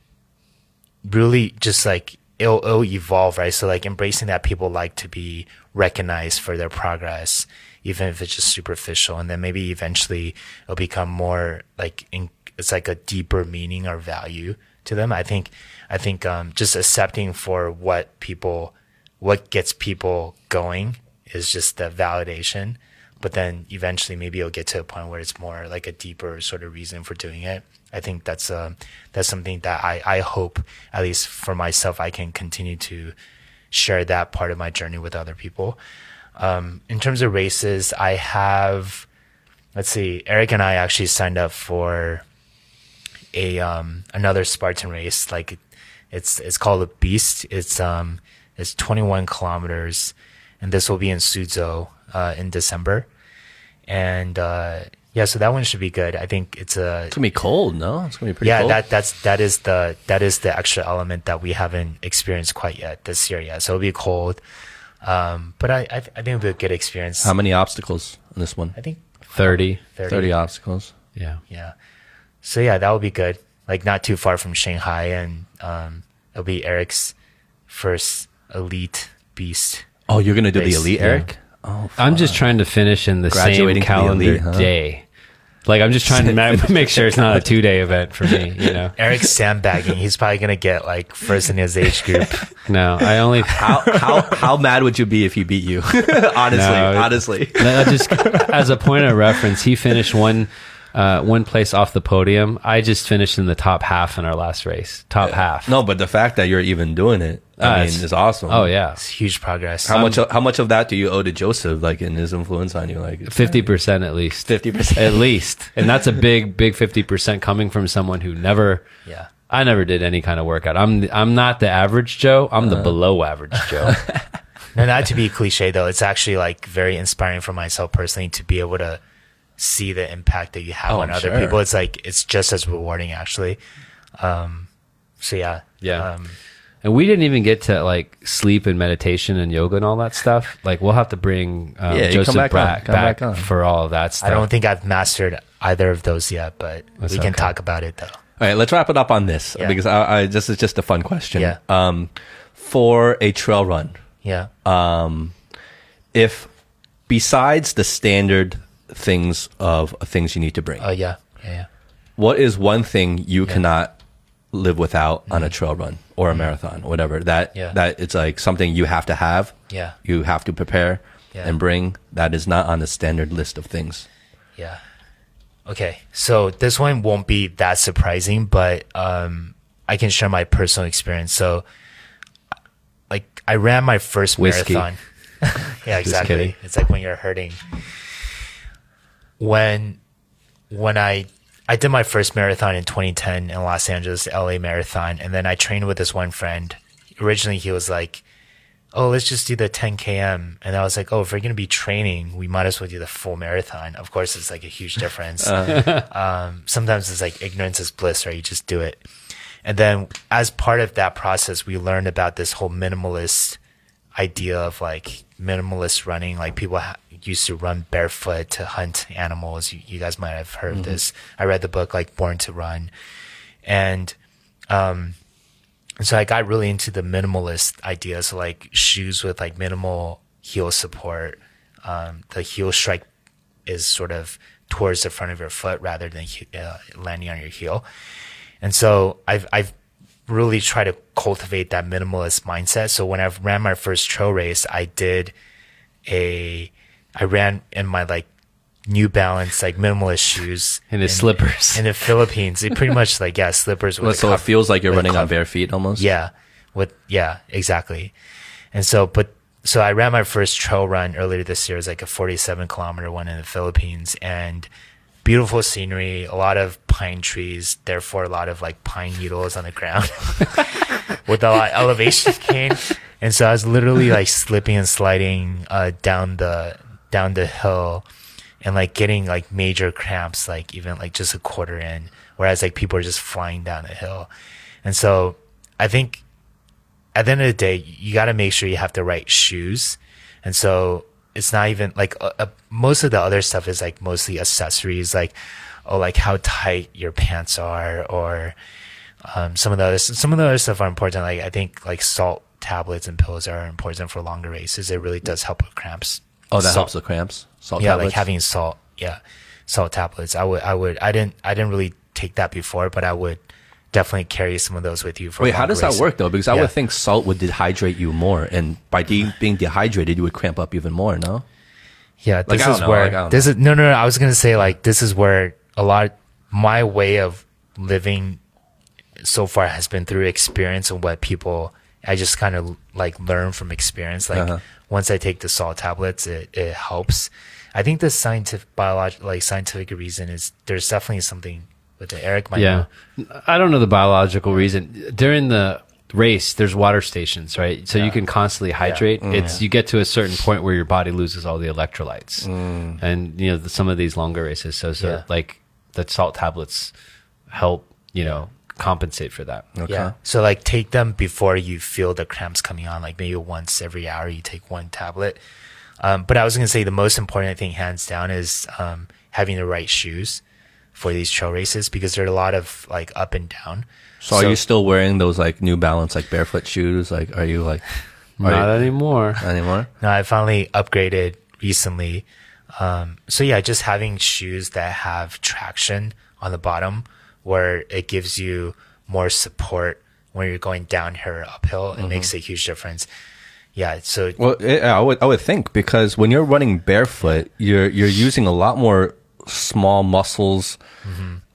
really just like it'll, it'll evolve, right? So like embracing that people like to be recognized for their progress, even if it's just superficial, and then maybe eventually it'll become more like in, it's like a deeper meaning or value to them. I think I think um, just accepting for what people what gets people going is just the validation. But then eventually, maybe it'll get to a point where it's more like a deeper sort of reason for doing it. I think that's uh, that's something that I, I hope, at least for myself, I can continue to share that part of my journey with other people. Um, in terms of races, I have, let's see, Aric and I actually signed up for a um, another Spartan race. Like it's it's called a Beast. It's um it's 21 kilometers, and this will be in Suzhou uh, in December. And uh, yeah, so that one should be good. I think it's a It's gonna be cold, no? It's gonna be pretty yeah cold. that that's that is the that is the extra element that we haven't experienced quite yet this year. Yeah, so it'll be cold. Um, but I I, I think it'll be a good experience. How many obstacles in this one? I think 30. 30. 30 obstacles. Yeah. Yeah. So yeah, that would be good. Like not too far from Shanghai, and um, it'll be Aric's first elite beast. Oh, you're gonna do Race, the elite, yeah. Aric? Oh, I'm just trying to finish in the Graduating same to the calendar elite, huh? day. Like I'm just trying to ma- make sure it's not a two day event for me. You know, Aric's sandbagging. He's probably gonna get like first in his age group. no, I only how how how mad would you be if he beat you? honestly, No. honestly. No, just as a point of reference, he finished one uh, one place off the podium. I just finished in the top half in our last race. Top half. No, but the fact that you're even doing it, I mean, is awesome. Oh yeah, It's huge progress. How much? How much of that do you owe to Joseph, like in his influence on you? Like fifty percent at least. fifty percent. At least, and that's a big, big fifty percent coming from someone who never. Yeah. I never did any kind of workout. I'm I'm not the average Joe. I'm Uh-huh. the below average Joe. No, not to be cliche though. It's actually like very inspiring for myself personally to be able to see the impact that you have Oh, on I'm other sure. people. It's like it's just as rewarding actually. Um, so yeah, Yeah. Um, And we didn't even get to like sleep and meditation and yoga and all that stuff. Like we'll have to bring um, Yeah, you come Joseph back on, back, come back, back on. for all of that stuff. I don't think I've mastered either of those yet, but That's we can okay. talk about it though. All right, let's wrap it up on this Yeah. because I, I, this is just a fun question. Yeah. Um, for a trail run, Yeah. if besides the standard things of things you need to bring. Oh yeah, yeah, yeah. what is one thing you cannot live without on a trail run or a marathon or whatever that Mm-hmm. Yeah. that it's like something you have to have Yeah. you have to prepare Yeah. and bring that is not on the standard list of things Yeah. Okay. So this one won't be that surprising, but um, I can share my personal experience. So, like, I ran my first Whiskey. marathon. yeah, exactly. It's like when you're hurting. When, when I, I did my first marathon in 2010 in Los Angeles, LA marathon, and then I trained with this one friend. Originally, he was like, oh, let's just do the 10 km. And I was like, oh, if we're going to be training, we might as well do the full marathon. Of course, it's like a huge difference. um, sometimes it's like ignorance is bliss, right? You just do it. And then as part of that process, we learned about this whole minimalist idea of like minimalist running. Like people ha- used to run barefoot to hunt animals. You, you guys might have heard of this. I read the book like Born to Run. And, um, so I got really into the minimalist idea. So like shoes with like minimal heel support. Um, the heel strike is sort of towards the front of your foot rather than uh, landing on your heel. And so I've, I've really try to cultivate that minimalist mindset. So when I ran my first trail race, I did a, I ran in my like New Balance, like minimalist shoes. And his slippers. In the Philippines. They pretty much like, yeah, slippers with a so it feels like you're running on bare feet almost Yeah. With yeah, exactly. And so but so I ran my first trail run earlier this year. It was like a 47 kilometer one in the Philippines and beautiful scenery, a lot of pine trees, therefore a lot of like pine needles on the ground with a lot of elevation gain. And so I was literally like slipping and sliding uh, down the down the hill and like getting like major cramps like even like just a quarter in whereas like people are just flying down the hill. And so I think at the end of the day, you got to make sure you have the right shoes. And so it's not even like uh, uh, most of the other stuff is like mostly accessories, like oh, like how tight your pants are, or um, some of the other, some of the other stuff are important. Like I think like salt tablets and pills are important for longer races. It really does help with cramps. oh that Salt- helps with cramps salt yeah, tablets? like having salt. Yeah, salt tablets. I would, I would, I didn't, I didn't really take that before, but I would definitely carry some of those with you for. wait how does that work though because i Yeah. would think salt would dehydrate you more and by de- being dehydrated you would cramp up even more no Yeah, Like, this is know, where like, this is no, no, no. I was gonna say like this is where a lot of, my way of living so far has been through experience and what people I just kind of like learn from experience. Like Uh-huh. once I take the salt tablets, it it helps. I think the scientific biological, like scientific reason is there's definitely something with the Eric might Yeah. know. I don't know the biological reason. During the race, there's water stations, right? So you can constantly hydrate. Yeah. It's you get to a certain point where your body loses all the electrolytes, and you know the, some of these longer races. So, so Yeah. like the salt tablets help, you know, compensate for that. Yeah. So like take them before you feel the cramps coming on. Like maybe once every hour you take one tablet. Um, but I was gonna say the most important thing, hands down, is um, having the right shoes for these trail races because there are a lot of like up and down. so, are you still wearing those like new balance like barefoot shoes like are you like are Not you, anymore. anymore No, I finally upgraded recently. Um, so yeah, just having shoes that have traction on the bottom where it gives you more support when you're going downhill or uphill. It makes a huge difference. Yeah. So Well, yeah, I would I would think because when you're running barefoot, you're you're using a lot more small muscles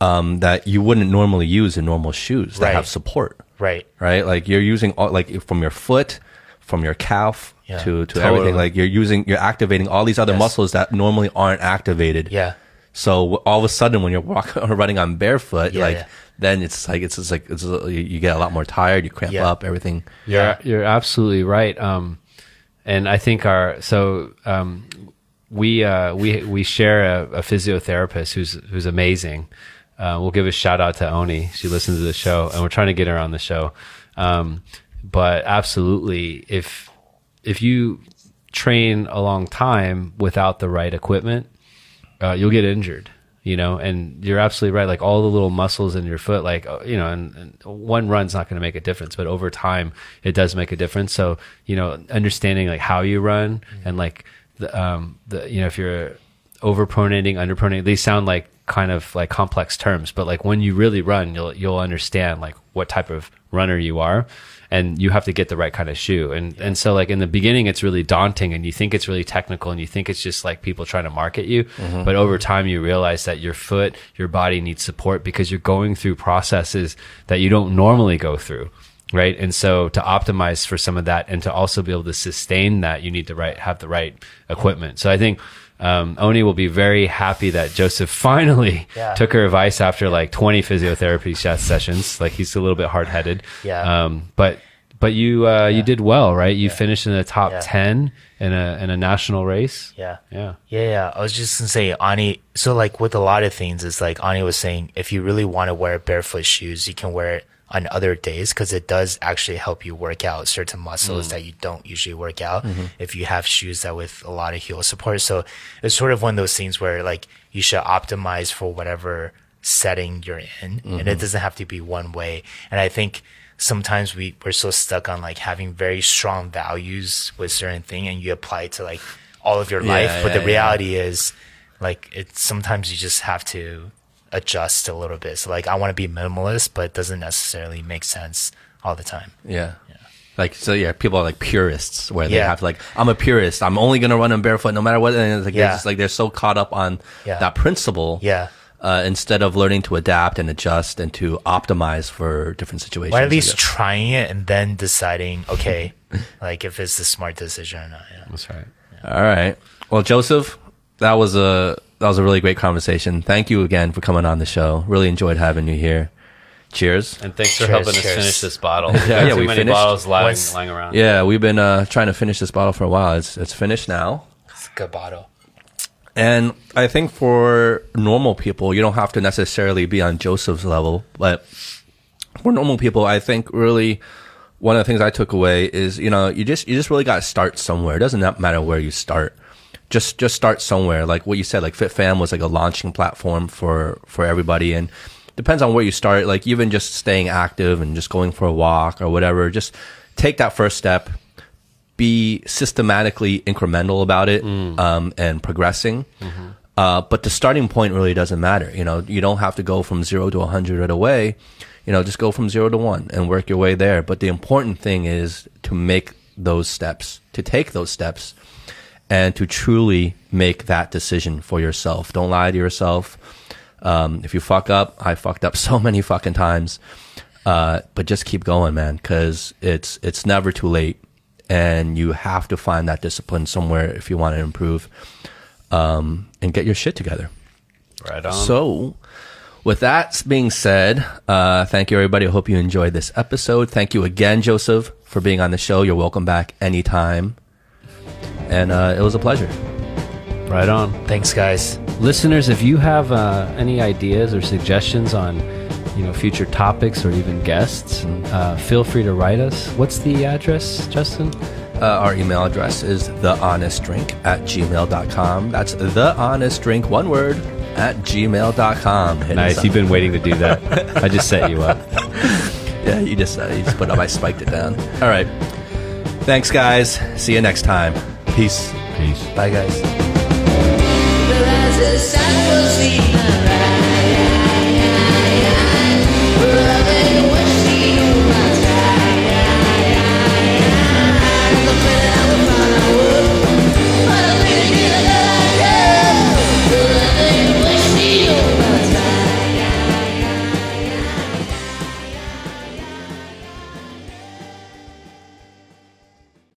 um, that you wouldn't normally use in normal shoes that Right. have support, right. right? Like you're using all, like from your foot, from your calf Yeah. to to Totally. everything. Like you're using you're activating all these other Yes. muscles that normally aren't activated. Yeah. So all of a sudden, when you're walking or running on barefoot, Yeah, like yeah. then it's like it's just like it's a, you you get a lot more tired, you cramp Yeah. up, everything. You're you're absolutely right. Um, and I think our so um, we uh, we we share a, a physiotherapist who's who's amazing. Uh, we'll give a shout out to Oni. She listens to the show, and we're trying to get her on the show. Um, but absolutely, if if you train a long time without the right equipment, uh, you'll get injured. You know, and you're absolutely right. Like all the little muscles in your foot, like uh, you know, and, and one run's not going to make a difference, but over time, it does make a difference. So you know, understanding like how you run and like the um the you know if you're overpronating, underpronating. These sound like kind of like complex terms, but like when you really run, you'll you'll understand like what type of runner you are and you have to get the right kind of shoe. And and so like in the beginning it's really daunting and you think it's really technical and you think it's just like people trying to market you. But over time you realize that your foot, your body needs support because you're going through processes that you don't normally go through. Right. And so to optimize for some of that and to also be able to sustain that, you need to right have the right equipment. So I think um, Oni will be very happy that Joseph finally Yeah. took her advice after like 20 physiotherapy sessions. Like he's a little bit hard headed. Yeah. Um, but, but you, uh, you did well, right? You finished in the top Yeah. 10 in a, in a national race. Yeah. Yeah. Yeah, yeah. I was just gonna say, Ani. So, like with a lot of things, it's like Ani was saying, if you really want to wear barefoot shoes, you can wear it on other days because it does actually help you work out certain muscles mm. that you don't usually work out mm-hmm. if you have shoes that with a lot of heel support. So it's sort of one of those things where like you should optimize for whatever setting you're in, and it mm-hmm. doesn't have to be one way. And I think sometimes we we're so stuck on like having very strong values with certain thing, and you apply it to like all of your Yeah, life. But yeah, the reality is, like, it's sometimes you just have to adjust a little bit. So like, I want to be minimalist, but it doesn't necessarily make sense all the time. Yeah. Like so, yeah. People are like purists, where they Yeah. have like, I'm a purist. I'm only gonna run in barefoot, no matter what. And it's like they're just like they're so caught up on Yeah. that principle, Yeah. Uh, instead of learning to adapt and adjust and to optimize for different situations. Or at least trying it and then deciding, okay, like if it's the smart decision or not. Yeah. That's right. All right. Well, Joseph, that was a that was a really great conversation. Thank you again for coming on the show. Really enjoyed having you here. Cheers. And thanks for Cheers, helping us finish this bottle. Yeah, yeah, too we many finished. bottles lying, lying, around. Yeah, we've been uh, trying to finish this bottle for a while. It's it's finished now. It's a good bottle. And I think for normal people, you don't have to necessarily be on Joseph's level, but for normal people, I think really one of the things I took away is, you know, you just, you just really got to start somewhere. It doesn't matter where you start. Just, just start somewhere. Like what you said, like FitFam was like a launching platform for, for everybody. And depends on where you start. Like even just staying active and just going for a walk or whatever, just take that first step be systematically incremental about it um, and progressing. Uh, but the starting point really doesn't matter. You know, you don't have to go from zero to 100 right away. You know, just go from zero to one and work your way there. But the important thing is to make those steps, to take those steps, and to truly make that decision for yourself. Don't lie to yourself. Um, if you fuck up, I fucked up so many fucking times. Uh, but just keep going, man, because it's it's never too late, and you have to find that discipline somewhere if you want to improve, um, and get your shit together. Right on. So, with that being said, uh, thank you everybody. I hope you enjoyed this episode. Thank you again, Joseph, for being on the show. You're welcome back anytime, and uh, it was a pleasure. right on. Thanks, guys. listeners if you have uh, any ideas or suggestions on you know future topics or even guests uh, feel free to write us what's the address justin Uh, our email address is thehonestdrink at gmail.com. That's thehonestdrink, one word, at gmail.com. Hit nice you've been waiting to do that i just set you up Yeah, you just, uh, you just put up, I spiked it down. All right. Thanks, guys. See you next time. Peace. peace Bye, guys.